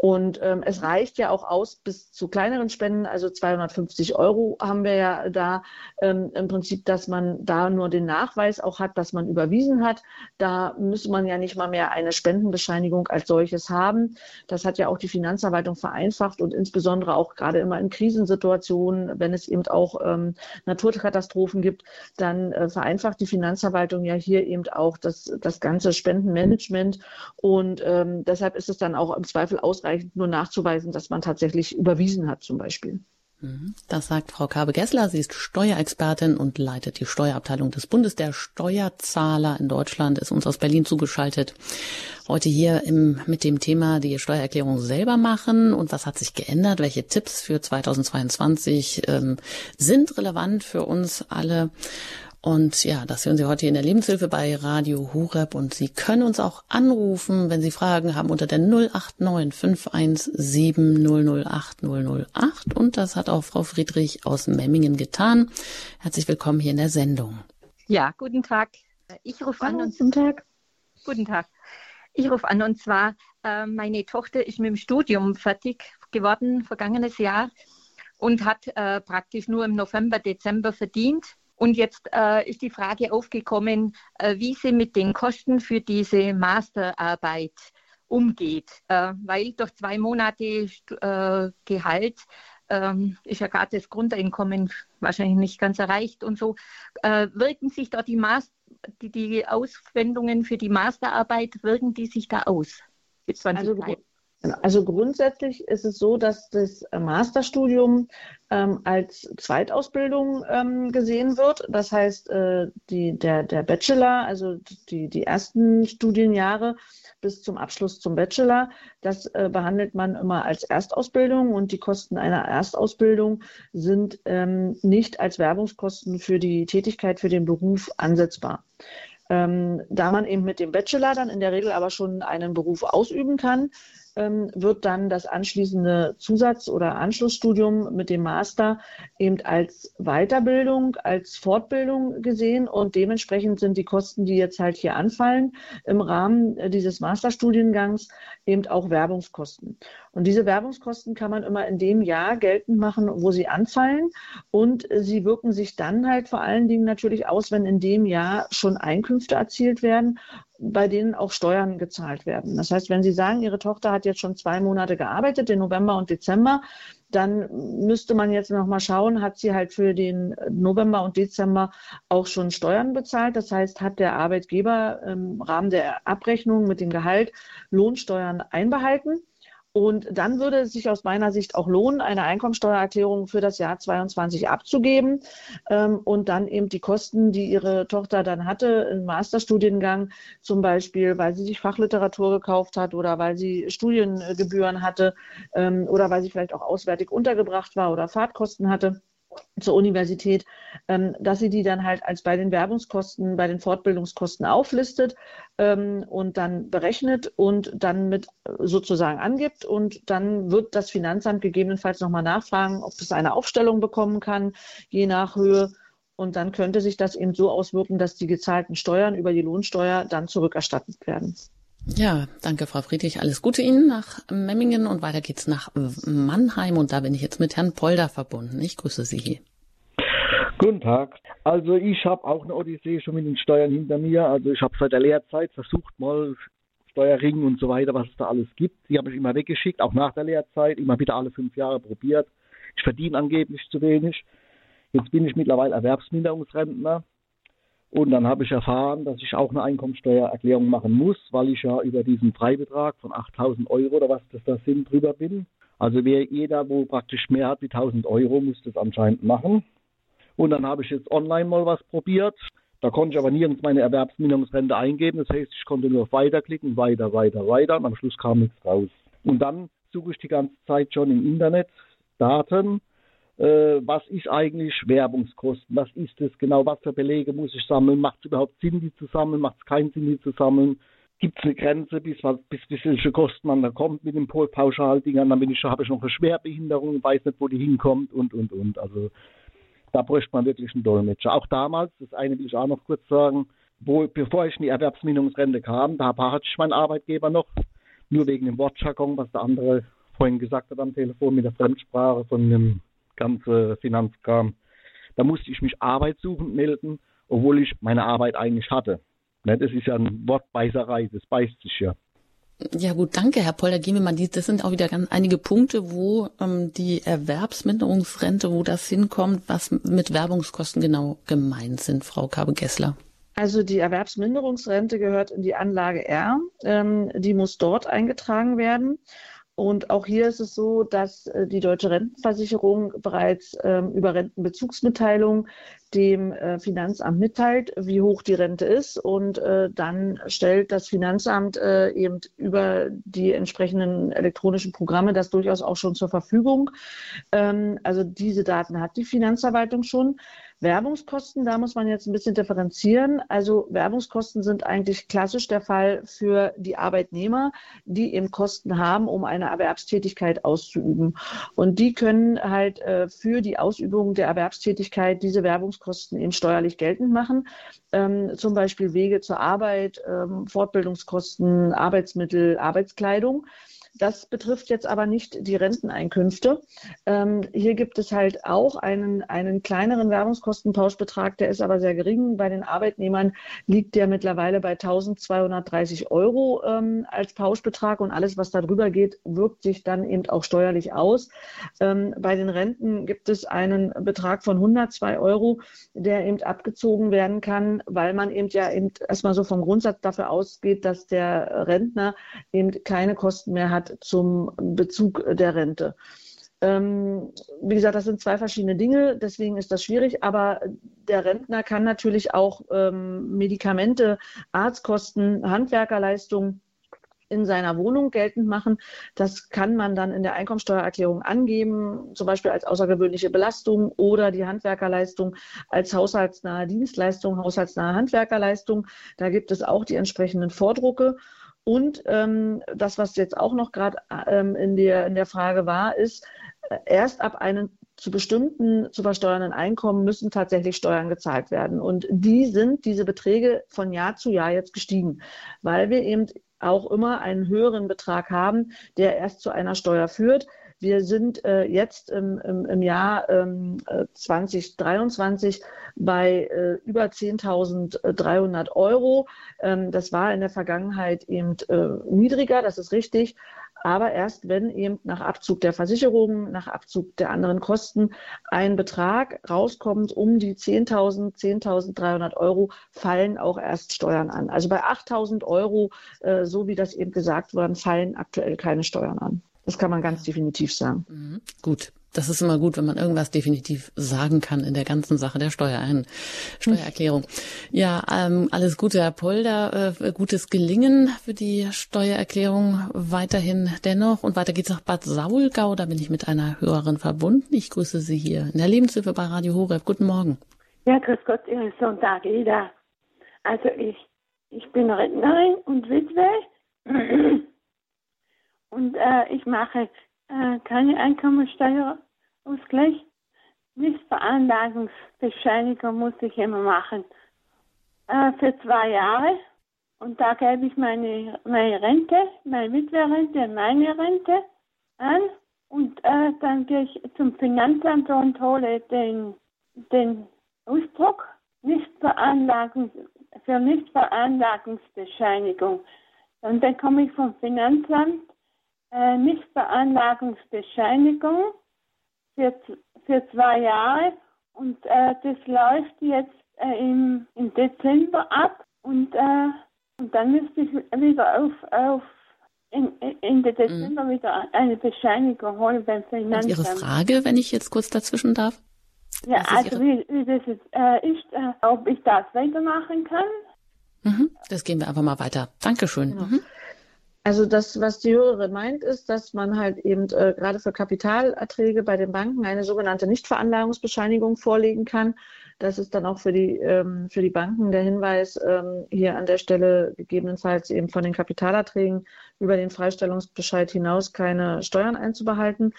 Und ähm, es reicht ja auch aus bis zu kleineren Spenden, also 250 Euro haben wir ja da ähm, im Prinzip, dass man da nur den Nachweis auch hat, dass man überwiesen hat. Da müsste man ja nicht mal mehr eine Spendenbescheinigung als solches haben. Das hat ja auch die Finanzverwaltung vereinfacht und insbesondere auch gerade immer in Krisensituationen, wenn es eben auch ähm, Naturkatastrophen gibt, dann äh, vereinfacht die Finanzverwaltung ja hier eben auch das, das ganze Spendenmanagement. Und ähm, deshalb ist es dann auch im Zweifel ausreichend ausreichend nur nachzuweisen, dass man tatsächlich überwiesen hat zum Beispiel. Mhm. Das sagt Frau Kabe-Gessler. Sie ist Steuerexpertin und leitet die Steuerabteilung des Bundes der Steuerzahler in Deutschland, ist uns aus Berlin zugeschaltet. Heute hier im, mit dem Thema die Steuererklärung selber machen und was hat sich geändert, welche Tipps für 2022 ähm, sind relevant für uns alle. Und ja, das hören Sie heute in der Lebenshilfe bei Radio Hureb und Sie können uns auch anrufen, wenn Sie Fragen haben unter der 089 517 008 008 und das hat auch Frau Friedrich aus Memmingen getan. Herzlich willkommen hier in der Sendung. Ja, guten Tag. Ich rufe an und guten Tag. Guten Tag. Ich rufe an und zwar äh, meine Tochter ist mit dem Studium fertig geworden vergangenes Jahr und hat äh, praktisch nur im November, Dezember verdient und jetzt äh, ist die Frage aufgekommen, äh, wie sie mit den Kosten für diese Masterarbeit umgeht, äh, weil durch zwei Monate äh, Gehalt ähm, ist ja gerade das Grundeinkommen wahrscheinlich nicht ganz erreicht und so. Äh, wirken sich da die, Mas die, die Auswendungen für die Masterarbeit, wirken die sich da aus? Also, grundsätzlich ist es so, dass das Masterstudium ähm, als Zweitausbildung ähm, gesehen wird. Das heißt, äh, die, der, der Bachelor, also die, die ersten Studienjahre bis zum Abschluss zum Bachelor, das äh, behandelt man immer als Erstausbildung und die Kosten einer Erstausbildung sind ähm, nicht als Werbungskosten für die Tätigkeit, für den Beruf ansetzbar. Ähm, da man eben mit dem Bachelor dann in der Regel aber schon einen Beruf ausüben kann, wird dann das anschließende Zusatz- oder Anschlussstudium mit dem Master eben als Weiterbildung, als Fortbildung gesehen. Und dementsprechend sind die Kosten, die jetzt halt hier anfallen, im Rahmen äh, dieses Masterstudiengangs eben auch Werbungskosten. Und diese Werbungskosten kann man immer in dem Jahr geltend machen, wo sie anfallen. Und sie wirken sich dann halt vor allen Dingen natürlich aus, wenn in dem Jahr schon Einkünfte erzielt werden bei denen auch Steuern gezahlt werden. Das heißt, wenn Sie sagen, Ihre Tochter hat jetzt schon zwei Monate gearbeitet, den November und Dezember, dann müsste man jetzt noch mal schauen, hat sie halt für den November und Dezember auch schon Steuern bezahlt. Das heißt, hat der Arbeitgeber im Rahmen der Abrechnung mit dem Gehalt Lohnsteuern einbehalten. Und dann würde es sich aus meiner Sicht auch lohnen, eine Einkommensteuererklärung für das Jahr 22 abzugeben ähm, und dann eben die Kosten, die Ihre Tochter dann hatte im Masterstudiengang, zum Beispiel, weil sie sich Fachliteratur gekauft hat oder weil sie Studiengebühren hatte ähm, oder weil sie vielleicht auch auswärtig untergebracht war oder Fahrtkosten hatte zur Universität, ähm, dass sie die dann halt als bei den Werbungskosten, bei den Fortbildungskosten auflistet ähm, und dann berechnet und dann mit äh, sozusagen angibt. Und dann wird das Finanzamt gegebenenfalls nochmal nachfragen, ob es eine Aufstellung bekommen kann, je nach Höhe. Und dann könnte sich das eben so auswirken, dass die gezahlten Steuern über die Lohnsteuer dann zurückerstattet werden. Ja, danke, Frau Friedrich. Alles Gute Ihnen nach Memmingen und weiter geht's nach Mannheim und da bin ich jetzt mit Herrn Polder verbunden. Ich grüße Sie. Guten Tag. Also ich habe auch eine Odyssee schon mit den Steuern hinter mir. Also ich habe seit der Lehrzeit versucht mal Steuerringen und so weiter, was es da alles gibt. Die habe ich immer weggeschickt, auch nach der Lehrzeit, immer wieder alle fünf Jahre probiert. Ich verdiene angeblich zu wenig. Jetzt bin ich mittlerweile Erwerbsminderungsrentner und dann habe ich erfahren, dass ich auch eine Einkommensteuererklärung machen muss, weil ich ja über diesen Freibetrag von 8000 Euro oder was das da sind, drüber bin. Also wer jeder, wo praktisch mehr hat wie 1000 Euro, muss das anscheinend machen. Und dann habe ich jetzt online mal was probiert. Da konnte ich aber nirgends meine Erwerbsminimumsrente eingeben. Das heißt, ich konnte nur auf Weiterklicken, weiter, weiter, weiter. Und am Schluss kam nichts raus. Und dann suche ich die ganze Zeit schon im Internet Daten. Äh, was ist eigentlich Werbungskosten? Was ist es genau? Was für Belege muss ich sammeln? Macht es überhaupt Sinn, die zu sammeln? Macht es keinen Sinn, die zu sammeln? Gibt es eine Grenze, bis, bis, welche Kosten man da kommt mit den Pauschaldingern? Dann ich, habe ich noch eine Schwerbehinderung, weiß nicht, wo die hinkommt und, und, und. Also da bräuchte man wirklich einen Dolmetscher. Auch damals, das eine will ich auch noch kurz sagen, wo, bevor ich in die Erwerbsminderungsrente kam, da hatte ich meinen Arbeitgeber noch, nur wegen dem Wortjargon, was der andere vorhin gesagt hat am Telefon mit der Fremdsprache von dem ganzen Finanzkram. Da musste ich mich arbeitssuchend melden, obwohl ich meine Arbeit eigentlich hatte. Ne, das ist ja ein Wortbeißerei, das beißt sich ja. Ja gut, danke, Herr Polder. Gehen wir mal, das sind auch wieder ganz einige Punkte, wo ähm, die Erwerbsminderungsrente, wo das hinkommt, was mit Werbungskosten genau gemeint sind, Frau Kabe-Gessler. Also die Erwerbsminderungsrente gehört in die Anlage R. Ähm, die muss dort eingetragen werden. Und auch hier ist es so, dass äh, die Deutsche Rentenversicherung bereits ähm, über Rentenbezugsmitteilung dem äh, Finanzamt mitteilt, wie hoch die Rente ist. Und äh, dann stellt das Finanzamt äh, eben über die entsprechenden elektronischen Programme das durchaus auch schon zur Verfügung. Ähm, also diese Daten hat die Finanzverwaltung schon. Werbungskosten, da muss man jetzt ein bisschen differenzieren. Also Werbungskosten sind eigentlich klassisch der Fall für die Arbeitnehmer, die eben Kosten haben, um eine Erwerbstätigkeit auszuüben. Und die können halt äh, für die Ausübung der Erwerbstätigkeit diese Werbungskosten eben steuerlich geltend machen. Ähm, zum Beispiel Wege zur Arbeit, ähm, Fortbildungskosten, Arbeitsmittel, Arbeitskleidung. Das betrifft jetzt aber nicht die Renteneinkünfte. Ähm, hier gibt es halt auch einen, einen kleineren Werbungskostenpauschbetrag, der ist aber sehr gering. Bei den Arbeitnehmern liegt der mittlerweile bei 1230 Euro ähm, als Pauschbetrag und alles, was darüber geht, wirkt sich dann eben auch steuerlich aus. Ähm, bei den Renten gibt es einen Betrag von 102 Euro, der eben abgezogen werden kann, weil man eben ja eben erstmal so vom Grundsatz dafür ausgeht, dass der Rentner eben keine Kosten mehr hat hat zum Bezug der Rente. Ähm, wie gesagt, das sind zwei verschiedene Dinge, deswegen ist das schwierig, aber der Rentner kann natürlich auch ähm, Medikamente, Arztkosten, Handwerkerleistungen in seiner Wohnung geltend machen. Das kann man dann in der Einkommensteuererklärung angeben, zum Beispiel als außergewöhnliche Belastung oder die Handwerkerleistung als haushaltsnahe Dienstleistung, haushaltsnahe Handwerkerleistung. Da gibt es auch die entsprechenden Vordrucke. Und ähm, das, was jetzt auch noch gerade ähm, in, der, in der Frage war, ist, äh, erst ab einem zu bestimmten zu versteuernden Einkommen müssen tatsächlich Steuern gezahlt werden. Und die sind, diese Beträge von Jahr zu Jahr jetzt gestiegen, weil wir eben auch immer einen höheren Betrag haben, der erst zu einer Steuer führt. Wir sind äh, jetzt im, im, im Jahr ähm, 2023 bei äh, über 10.300 Euro. Ähm, das war in der Vergangenheit eben äh, niedriger, das ist richtig. Aber erst wenn eben nach Abzug der Versicherungen, nach Abzug der anderen Kosten ein Betrag rauskommt, um die 10.000, 10.300 Euro, fallen auch erst Steuern an. Also bei 8.000 Euro, äh, so wie das eben gesagt wurde, fallen aktuell keine Steuern an. Das kann man ganz definitiv sagen. Mhm. Gut. Das ist immer gut, wenn man irgendwas definitiv sagen kann in der ganzen Sache der Steuer Steuererklärung. Ja, ähm, alles Gute, Herr Polder. Äh, gutes Gelingen für die Steuererklärung weiterhin dennoch. Und weiter geht's nach Bad Saulgau. Da bin ich mit einer Hörerin verbunden. Ich grüße Sie hier in der Lebenshilfe bei Radio Horeb. Guten Morgen. Ja, grüß Gott, Ihren Sonntag, Ida. Also ich, ich bin Rentnerin und Witwe. Und äh, ich mache äh, keine Einkommensteuerausgleich. Missveranlagungsbescheinigung muss ich immer machen. Äh, für zwei Jahre. und da gebe ich meine, meine Rente, meine Witwerrente, meine Rente an und äh, dann gehe ich zum Finanzamt und hole den, den Ausdruck Nichtveranlagung, für Nichtveranlagungsbescheinigung. Und dann komme ich vom Finanzamt äh, Nichtveranlagungsbescheinigung für, für zwei Jahre und äh, das läuft jetzt äh, im, im Dezember ab und, äh, und dann müsste ich wieder auf, auf in, Ende Dezember mhm. wieder eine Bescheinigung holen beim Finanzamt. Und Ihre Frage, wenn ich jetzt kurz dazwischen darf? Ja, also wie, wie, das jetzt äh, ist, äh, ob ich das weitermachen kann. Mhm, das gehen wir einfach mal weiter. Dankeschön. Genau. Mhm. Also das, was die Hörerin meint, ist, dass man halt eben äh, gerade für Kapitalerträge bei den Banken eine sogenannte Nichtveranlagungsbescheinigung vorlegen kann. Das ist dann auch für die, ähm, für die Banken der Hinweis, ähm, hier an der Stelle gegebenenfalls eben von den Kapitalerträgen über den Freistellungsbescheid hinaus keine Steuern einzubehalten.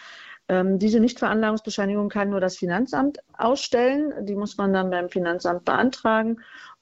Ähm, diese Nichtveranlagungsbescheinigung kann nur das Finanzamt ausstellen. Die muss man dann beim Finanzamt beantragen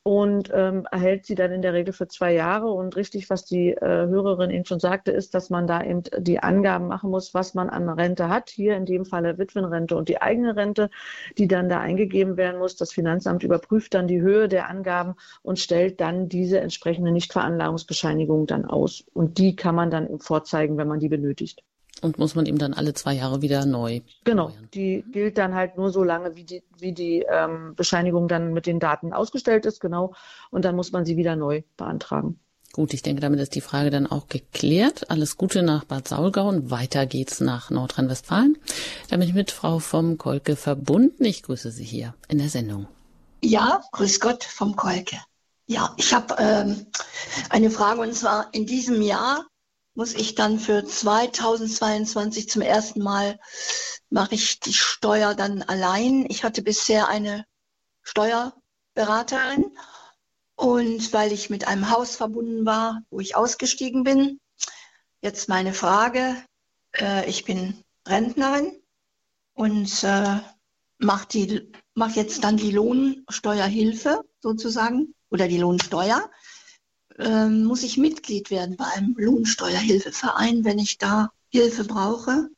und ähm, erhält sie dann in der Regel für zwei Jahre. Und richtig, was die äh, Hörerin eben schon sagte, ist, dass man da eben die Angaben machen muss, was man an Rente hat. Hier in dem Falle Witwenrente und die eigene Rente, die dann da eingegeben werden muss. Das Finanzamt überprüft dann die Höhe der Angaben und stellt dann diese entsprechende Nichtveranlagungsbescheinigung dann aus. Und die kann man dann vorzeigen, wenn man die benötigt. Und muss man ihm dann alle zwei Jahre wieder neu. Genau, erneuern. die gilt dann halt nur so lange, wie die, wie die ähm, Bescheinigung dann mit den Daten ausgestellt ist, genau. Und dann muss man sie wieder neu beantragen. Gut, ich denke, damit ist die Frage dann auch geklärt. Alles Gute nach Bad Saulgau und weiter geht's nach Nordrhein-Westfalen. Da bin ich mit Frau vom Kolke verbunden. Ich grüße Sie hier in der Sendung. Ja, grüß Gott vom Kolke. Ja, ich habe ähm, eine Frage und zwar in diesem Jahr muss ich dann für 2022 zum ersten Mal mache ich die Steuer dann allein. Ich hatte bisher eine Steuerberaterin und weil ich mit einem Haus verbunden war, wo ich ausgestiegen bin. Jetzt meine Frage. Äh, ich bin Rentnerin und äh, mache mach jetzt dann die Lohnsteuerhilfe sozusagen oder die Lohnsteuer ähm, muss ich Mitglied werden bei einem Lohnsteuerhilfeverein, wenn ich da Hilfe brauche?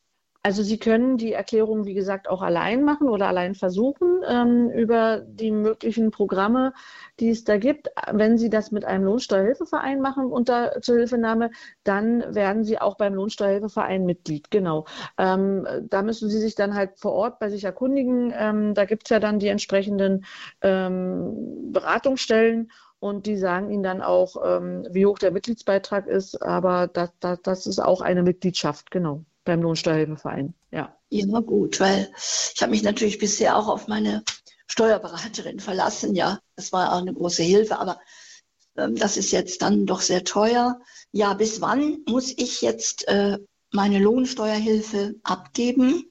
Also Sie können die Erklärung, wie gesagt, auch allein machen oder allein versuchen ähm, über die möglichen Programme, die es da gibt. Wenn Sie das mit einem Lohnsteuerhilfeverein machen unter Zuhilfenahme, dann werden Sie auch beim Lohnsteuerhilfeverein Mitglied. Genau. Ähm, da müssen Sie sich dann halt vor Ort bei sich erkundigen. Ähm, da gibt es ja dann die entsprechenden ähm, Beratungsstellen und die sagen ihnen dann auch, ähm, wie hoch der Mitgliedsbeitrag ist, aber das, das, das ist auch eine Mitgliedschaft, genau, beim Lohnsteuerhilfeverein, ja. Ja, gut, weil ich habe mich natürlich bisher auch auf meine Steuerberaterin verlassen, ja, das war auch eine große Hilfe, aber ähm, das ist jetzt dann doch sehr teuer. Ja, bis wann muss ich jetzt äh, meine Lohnsteuerhilfe abgeben?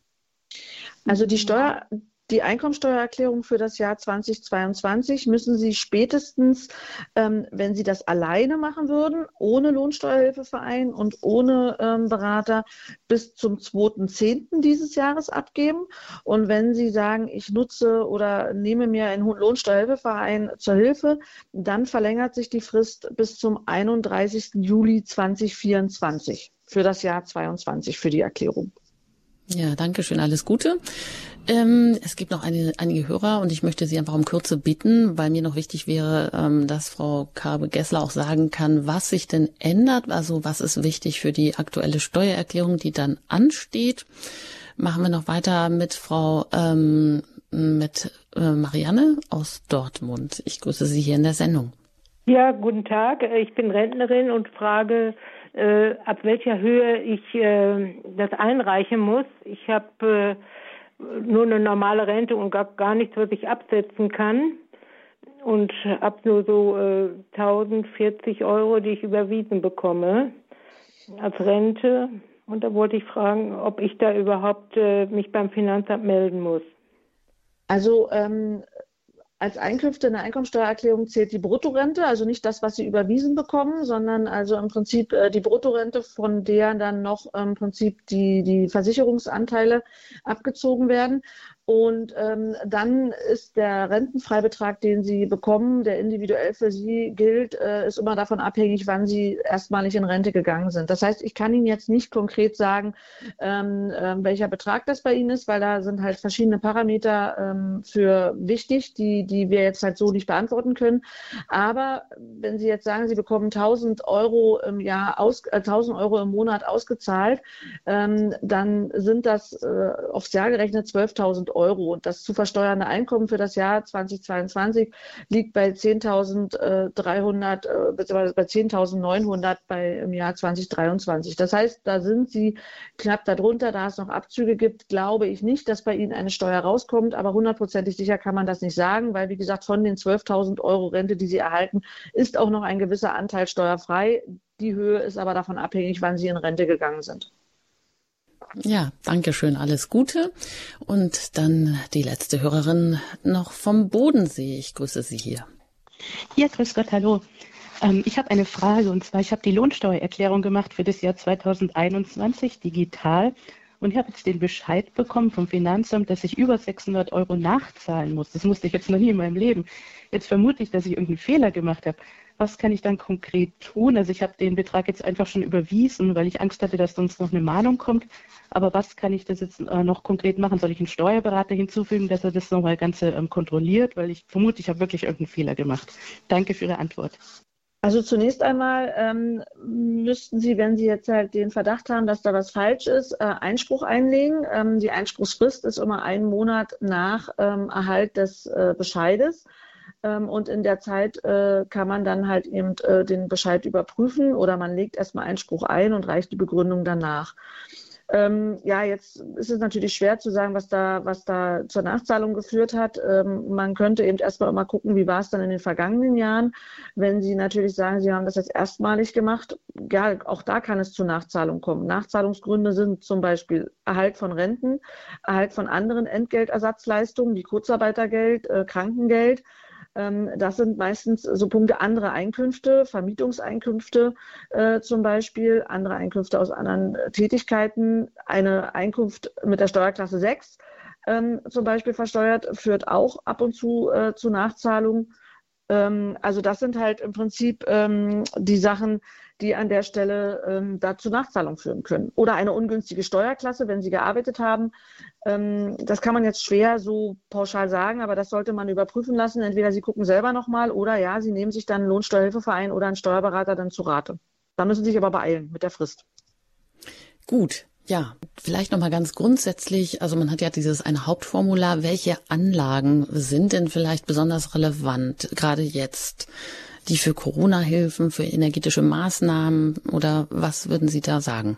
Also die Steuer, die Einkommensteuererklärung für das Jahr 2022 müssen Sie spätestens, ähm, wenn Sie das alleine machen würden, ohne Lohnsteuerhilfeverein und ohne ähm, Berater, bis zum 2.10. dieses Jahres abgeben. Und wenn Sie sagen, ich nutze oder nehme mir einen Lohnsteuerhilfeverein zur Hilfe, dann verlängert sich die Frist bis zum 31. Juli 2024 für das Jahr 2022 für die Erklärung. Ja, danke schön, alles Gute. Ähm, es gibt noch eine, einige Hörer und ich möchte Sie einfach um Kürze bitten, weil mir noch wichtig wäre, ähm, dass Frau Karbe-Gessler auch sagen kann, was sich denn ändert, also was ist wichtig für die aktuelle Steuererklärung, die dann ansteht. Machen wir noch weiter mit Frau ähm, mit äh, Marianne aus Dortmund. Ich grüße Sie hier in der Sendung. Ja, guten Tag. Ich bin Rentnerin und frage, äh, ab welcher Höhe ich äh, das einreichen muss. Ich habe äh, nur eine normale Rente und gar, gar nichts, was ich absetzen kann. Und habe nur so äh, 1040 Euro, die ich überwiesen bekomme als Rente. Und da wollte ich fragen, ob ich da überhaupt äh, mich beim Finanzamt melden muss. Also ähm, als Einkünfte in der Einkommensteuererklärung zählt die Bruttorente, also nicht das, was Sie überwiesen bekommen, sondern also im Prinzip äh, die Bruttorente, von der dann noch im Prinzip die, die Versicherungsanteile abgezogen werden. Und ähm, dann ist der Rentenfreibetrag, den Sie bekommen, der individuell für Sie gilt, äh, ist immer davon abhängig, wann Sie erstmalig in Rente gegangen sind. Das heißt, ich kann Ihnen jetzt nicht konkret sagen, ähm, äh, welcher Betrag das bei Ihnen ist, weil da sind halt verschiedene Parameter ähm, für wichtig, die, die wir jetzt halt so nicht beantworten können. Aber wenn Sie jetzt sagen, Sie bekommen 1000 Euro im Jahr aus, äh, 1000 Euro im Monat ausgezahlt, ähm, dann sind das äh, aufs Jahr gerechnet 12.000 Euro. Euro. Und das zu versteuernde Einkommen für das Jahr 2022 liegt bei 10.300 äh, bzw. bei 10.900 bei im Jahr 2023. Das heißt, da sind Sie knapp darunter, da es noch Abzüge gibt, glaube ich nicht, dass bei Ihnen eine Steuer rauskommt, aber hundertprozentig sicher kann man das nicht sagen, weil wie gesagt, von den 12.000 Euro Rente, die Sie erhalten, ist auch noch ein gewisser Anteil steuerfrei. Die Höhe ist aber davon abhängig, wann Sie in Rente gegangen sind. Ja, danke schön, alles Gute. Und dann die letzte Hörerin noch vom Bodensee. Ich grüße Sie hier. Ja, grüß Gott, hallo. Ähm, ich habe eine Frage und zwar, ich habe die Lohnsteuererklärung gemacht für das Jahr 2021 digital und ich habe jetzt den Bescheid bekommen vom Finanzamt, dass ich über 600 Euro nachzahlen muss. Das musste ich jetzt noch nie in meinem Leben. Jetzt vermute ich, dass ich irgendeinen Fehler gemacht habe was kann ich dann konkret tun? Also ich habe den Betrag jetzt einfach schon überwiesen, weil ich Angst hatte, dass sonst noch eine Mahnung kommt. Aber was kann ich das jetzt äh, noch konkret machen? Soll ich einen Steuerberater hinzufügen, dass er das nochmal Ganze ähm, kontrolliert? Weil ich vermute, ich habe wirklich irgendeinen Fehler gemacht. Danke für Ihre Antwort. Also zunächst einmal ähm, müssten Sie, wenn Sie jetzt halt den Verdacht haben, dass da was falsch ist, äh, Einspruch einlegen. Ähm, die Einspruchsfrist ist immer einen Monat nach ähm, Erhalt des äh, Bescheides. Ähm, und in der Zeit äh, kann man dann halt eben äh, den Bescheid überprüfen oder man legt erstmal Einspruch ein und reicht die Begründung danach. Ähm, ja, jetzt ist es natürlich schwer zu sagen, was da, was da zur Nachzahlung geführt hat. Ähm, man könnte eben erstmal mal gucken, wie war es dann in den vergangenen Jahren. Wenn Sie natürlich sagen, Sie haben das jetzt erstmalig gemacht, ja, auch da kann es zu Nachzahlung kommen. Nachzahlungsgründe sind zum Beispiel Erhalt von Renten, Erhalt von anderen Entgeltersatzleistungen wie Kurzarbeitergeld, äh, Krankengeld. Ähm, das sind meistens so Punkte andere Einkünfte, Vermietungseinkünfte äh, zum Beispiel, andere Einkünfte aus anderen äh, Tätigkeiten. Eine Einkunft mit der Steuerklasse 6 ähm, zum Beispiel versteuert, führt auch ab und zu äh, zu Nachzahlungen. Ähm, also das sind halt im Prinzip ähm, die Sachen, die an der Stelle ähm, dazu Nachzahlung führen können. Oder eine ungünstige Steuerklasse, wenn Sie gearbeitet haben. Ähm, das kann man jetzt schwer so pauschal sagen, aber das sollte man überprüfen lassen. Entweder Sie gucken selber nochmal oder ja, Sie nehmen sich dann einen Lohnsteuerhilfeverein oder einen Steuerberater dann zu Rate. Da müssen Sie sich aber beeilen mit der Frist. Gut, ja, vielleicht nochmal ganz grundsätzlich, also man hat ja dieses eine Hauptformular, welche Anlagen sind denn vielleicht besonders relevant, gerade jetzt? die für Corona-Hilfen, für energetische Maßnahmen oder was würden Sie da sagen?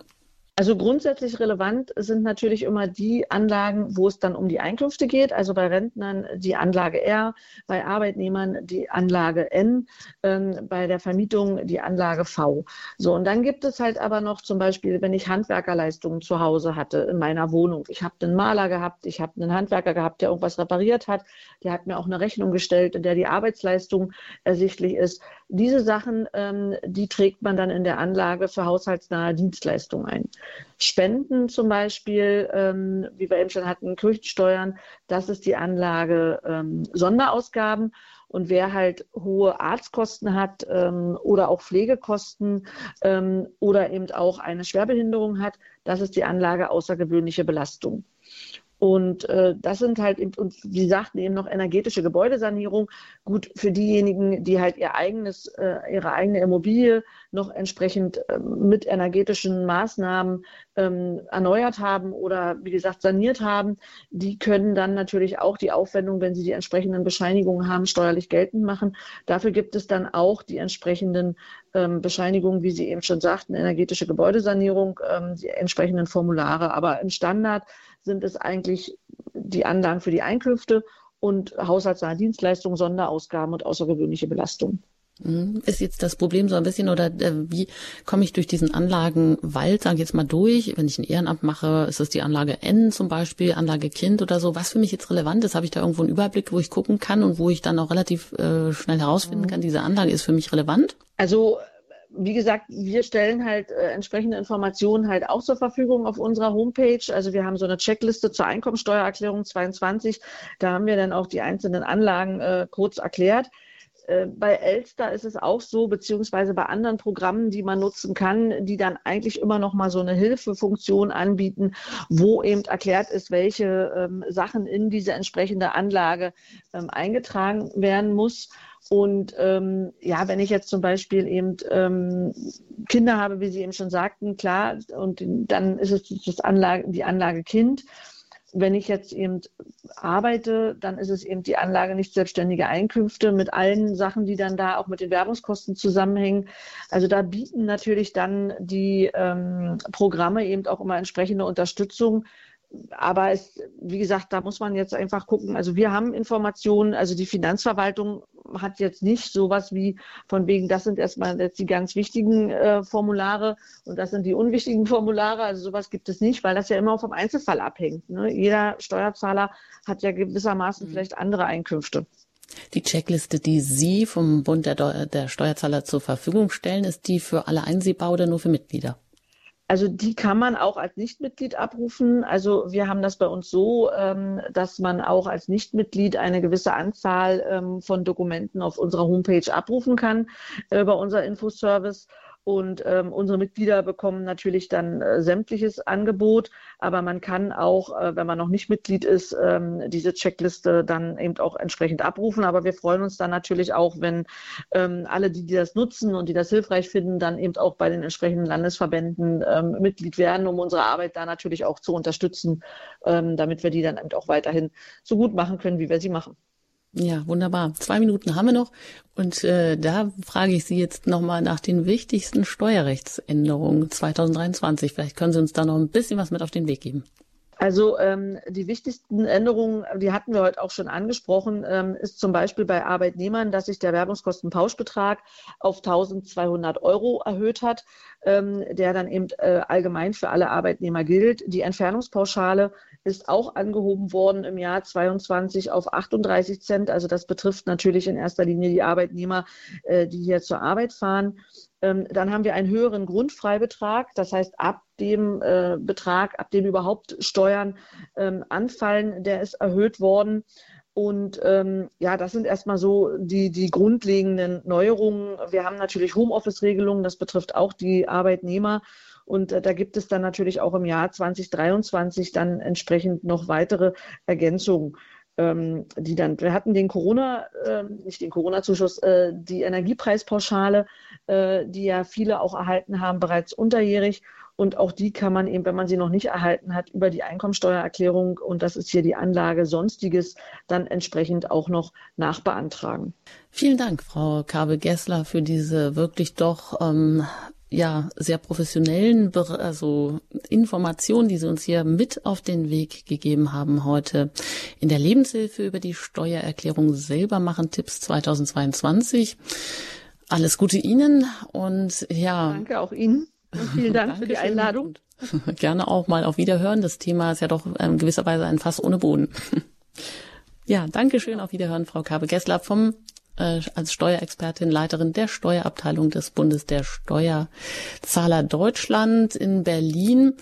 Also grundsätzlich relevant sind natürlich immer die Anlagen, wo es dann um die Einkünfte geht. Also bei Rentnern die Anlage R, bei Arbeitnehmern die Anlage N, ähm, bei der Vermietung die Anlage V. So, und dann gibt es halt aber noch zum Beispiel, wenn ich Handwerkerleistungen zu Hause hatte in meiner Wohnung. Ich habe einen Maler gehabt, ich habe einen Handwerker gehabt, der irgendwas repariert hat. Der hat mir auch eine Rechnung gestellt, in der die Arbeitsleistung ersichtlich ist. Diese Sachen, ähm, die trägt man dann in der Anlage für haushaltsnahe Dienstleistungen ein. Spenden zum Beispiel, ähm, wie wir eben schon hatten, Kirchensteuern, das ist die Anlage ähm, Sonderausgaben. Und wer halt hohe Arztkosten hat ähm, oder auch Pflegekosten ähm, oder eben auch eine Schwerbehinderung hat, das ist die Anlage außergewöhnliche Belastung. Und äh, das sind halt, und Sie sagten eben noch energetische Gebäudesanierung. Gut, für diejenigen, die halt ihr eigenes, äh, ihre eigene Immobilie noch entsprechend äh, mit energetischen Maßnahmen ähm, erneuert haben oder wie gesagt saniert haben, die können dann natürlich auch die Aufwendung, wenn sie die entsprechenden Bescheinigungen haben, steuerlich geltend machen. Dafür gibt es dann auch die entsprechenden ähm, Bescheinigungen, wie Sie eben schon sagten, energetische Gebäudesanierung, ähm, die entsprechenden Formulare. Aber im Standard sind es eigentlich die Anlagen für die Einkünfte und haushaltsnahe Dienstleistungen, Sonderausgaben und außergewöhnliche Belastungen. Mhm. Ist jetzt das Problem so ein bisschen oder äh, wie komme ich durch diesen Anlagenwald, sage ich jetzt mal durch, wenn ich ein Ehrenamt mache, ist es die Anlage N zum Beispiel, Anlage Kind oder so, was für mich jetzt relevant ist, habe ich da irgendwo einen Überblick, wo ich gucken kann und wo ich dann auch relativ äh, schnell herausfinden mhm. kann, diese Anlage ist für mich relevant? Also wie gesagt, wir stellen halt äh, entsprechende Informationen halt auch zur Verfügung auf unserer Homepage. Also wir haben so eine Checkliste zur Einkommensteuererklärung 22. Da haben wir dann auch die einzelnen Anlagen äh, kurz erklärt. Äh, bei Elster ist es auch so, beziehungsweise bei anderen Programmen, die man nutzen kann, die dann eigentlich immer noch mal so eine Hilfefunktion anbieten, wo eben erklärt ist, welche ähm, Sachen in diese entsprechende Anlage ähm, eingetragen werden muss. Und ähm, ja, wenn ich jetzt zum Beispiel eben ähm, Kinder habe, wie Sie eben schon sagten, klar, und dann ist es das Anlage, die Anlage Kind wenn ich jetzt eben arbeite, dann ist es eben die Anlage nicht selbstständige Einkünfte mit allen Sachen, die dann da auch mit den Werbungskosten zusammenhängen. Also da bieten natürlich dann die ähm, Programme eben auch immer entsprechende Unterstützung aber es, wie gesagt, da muss man jetzt einfach gucken. Also wir haben Informationen, also die Finanzverwaltung hat jetzt nicht sowas wie von wegen, das sind erstmal jetzt die ganz wichtigen äh, Formulare und das sind die unwichtigen Formulare. Also sowas gibt es nicht, weil das ja immer vom Einzelfall abhängt. Ne? Jeder Steuerzahler hat ja gewissermaßen mhm. vielleicht andere Einkünfte. Die Checkliste, die Sie vom Bund der, der Steuerzahler zur Verfügung stellen, ist die für alle einsehbar oder nur für Mitglieder? Also die kann man auch als Nichtmitglied abrufen. Also wir haben das bei uns so, ähm, dass man auch als Nichtmitglied eine gewisse Anzahl ähm, von Dokumenten auf unserer Homepage abrufen kann äh, über unser Infoservice. Und ähm, unsere Mitglieder bekommen natürlich dann äh, sämtliches Angebot, aber man kann auch, äh, wenn man noch nicht Mitglied ist, ähm, diese Checkliste dann eben auch entsprechend abrufen. Aber wir freuen uns dann natürlich auch, wenn ähm, alle, die, die das nutzen und die das hilfreich finden, dann eben auch bei den entsprechenden Landesverbänden ähm, Mitglied werden, um unsere Arbeit da natürlich auch zu unterstützen, ähm, damit wir die dann eben auch weiterhin so gut machen können, wie wir sie machen. Ja, wunderbar. Zwei Minuten haben wir noch. Und äh, da frage ich Sie jetzt nochmal nach den wichtigsten Steuerrechtsänderungen 2023. Vielleicht können Sie uns da noch ein bisschen was mit auf den Weg geben. Also ähm, die wichtigsten Änderungen, die hatten wir heute auch schon angesprochen, ähm, ist zum Beispiel bei Arbeitnehmern, dass sich der Werbungskostenpauschbetrag auf 1200 Euro erhöht hat, ähm, der dann eben äh, allgemein für alle Arbeitnehmer gilt. Die Entfernungspauschale ist auch angehoben worden im Jahr 22 auf 38 Cent. Also das betrifft natürlich in erster Linie die Arbeitnehmer, äh, die hier zur Arbeit fahren. Ähm, dann haben wir einen höheren Grundfreibetrag. Das heißt, ab dem äh, Betrag, ab dem überhaupt Steuern ähm, anfallen, der ist erhöht worden. Und ähm, ja, das sind erstmal so die, die grundlegenden Neuerungen. Wir haben natürlich Homeoffice-Regelungen, das betrifft auch die Arbeitnehmer. Und äh, da gibt es dann natürlich auch im Jahr 2023 dann entsprechend noch weitere Ergänzungen ähm, die dann, wir hatten den Corona, äh, nicht den Corona-Zuschuss, äh, die Energiepreispauschale, äh, die ja viele auch erhalten haben, bereits unterjährig. Und auch die kann man eben, wenn man sie noch nicht erhalten hat, über die Einkommensteuererklärung, und das ist hier die Anlage Sonstiges, dann entsprechend auch noch nachbeantragen. Vielen Dank, Frau Kabel-Gessler, für diese wirklich doch ähm, ja sehr professionellen also Informationen, die Sie uns hier mit auf den Weg gegeben haben heute in der Lebenshilfe über die Steuererklärung selber machen Tipps 2022. Alles Gute Ihnen und ja. Danke auch Ihnen und vielen Dank für die Einladung. Gerne auch mal auf Wiederhören. Das Thema ist ja doch in gewisser Weise ein Fass ohne Boden. Ja, danke schön. Auf Wiederhören, Frau Kabe-Gessler vom äh, als Steuerexpertin, Leiterin der Steuerabteilung des Bundes der Steuerzahler Deutschland in Berlin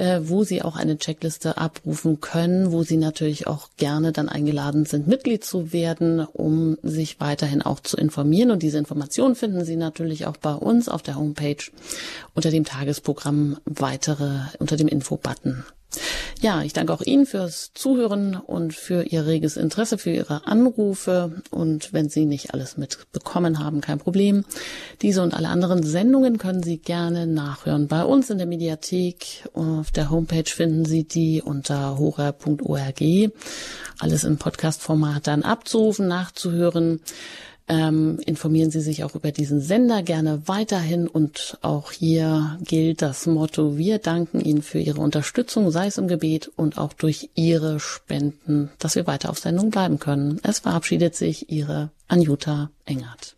äh, wo Sie auch eine Checkliste abrufen können, wo Sie natürlich auch gerne dann eingeladen sind, Mitglied zu werden, um sich weiterhin auch zu informieren. Und diese Informationen finden Sie natürlich auch bei uns auf der Homepage unter dem Tagesprogramm weitere, unter dem Info-Button. Ja, ich danke auch Ihnen fürs Zuhören und für Ihr reges Interesse, für Ihre Anrufe. Und wenn Sie nicht alles mitbekommen haben, kein Problem. Diese und alle anderen Sendungen können Sie gerne nachhören. Bei uns in der Mediathek auf der Homepage finden Sie die unter hora.org. Alles im Podcast-Format dann abzurufen, nachzuhören. Ähm, informieren Sie sich auch über diesen Sender gerne weiterhin und auch hier gilt das Motto, wir danken Ihnen für Ihre Unterstützung, sei es im Gebet und auch durch Ihre Spenden, dass wir weiter auf Sendung bleiben können. Es verabschiedet sich Ihre Anjuta Engert.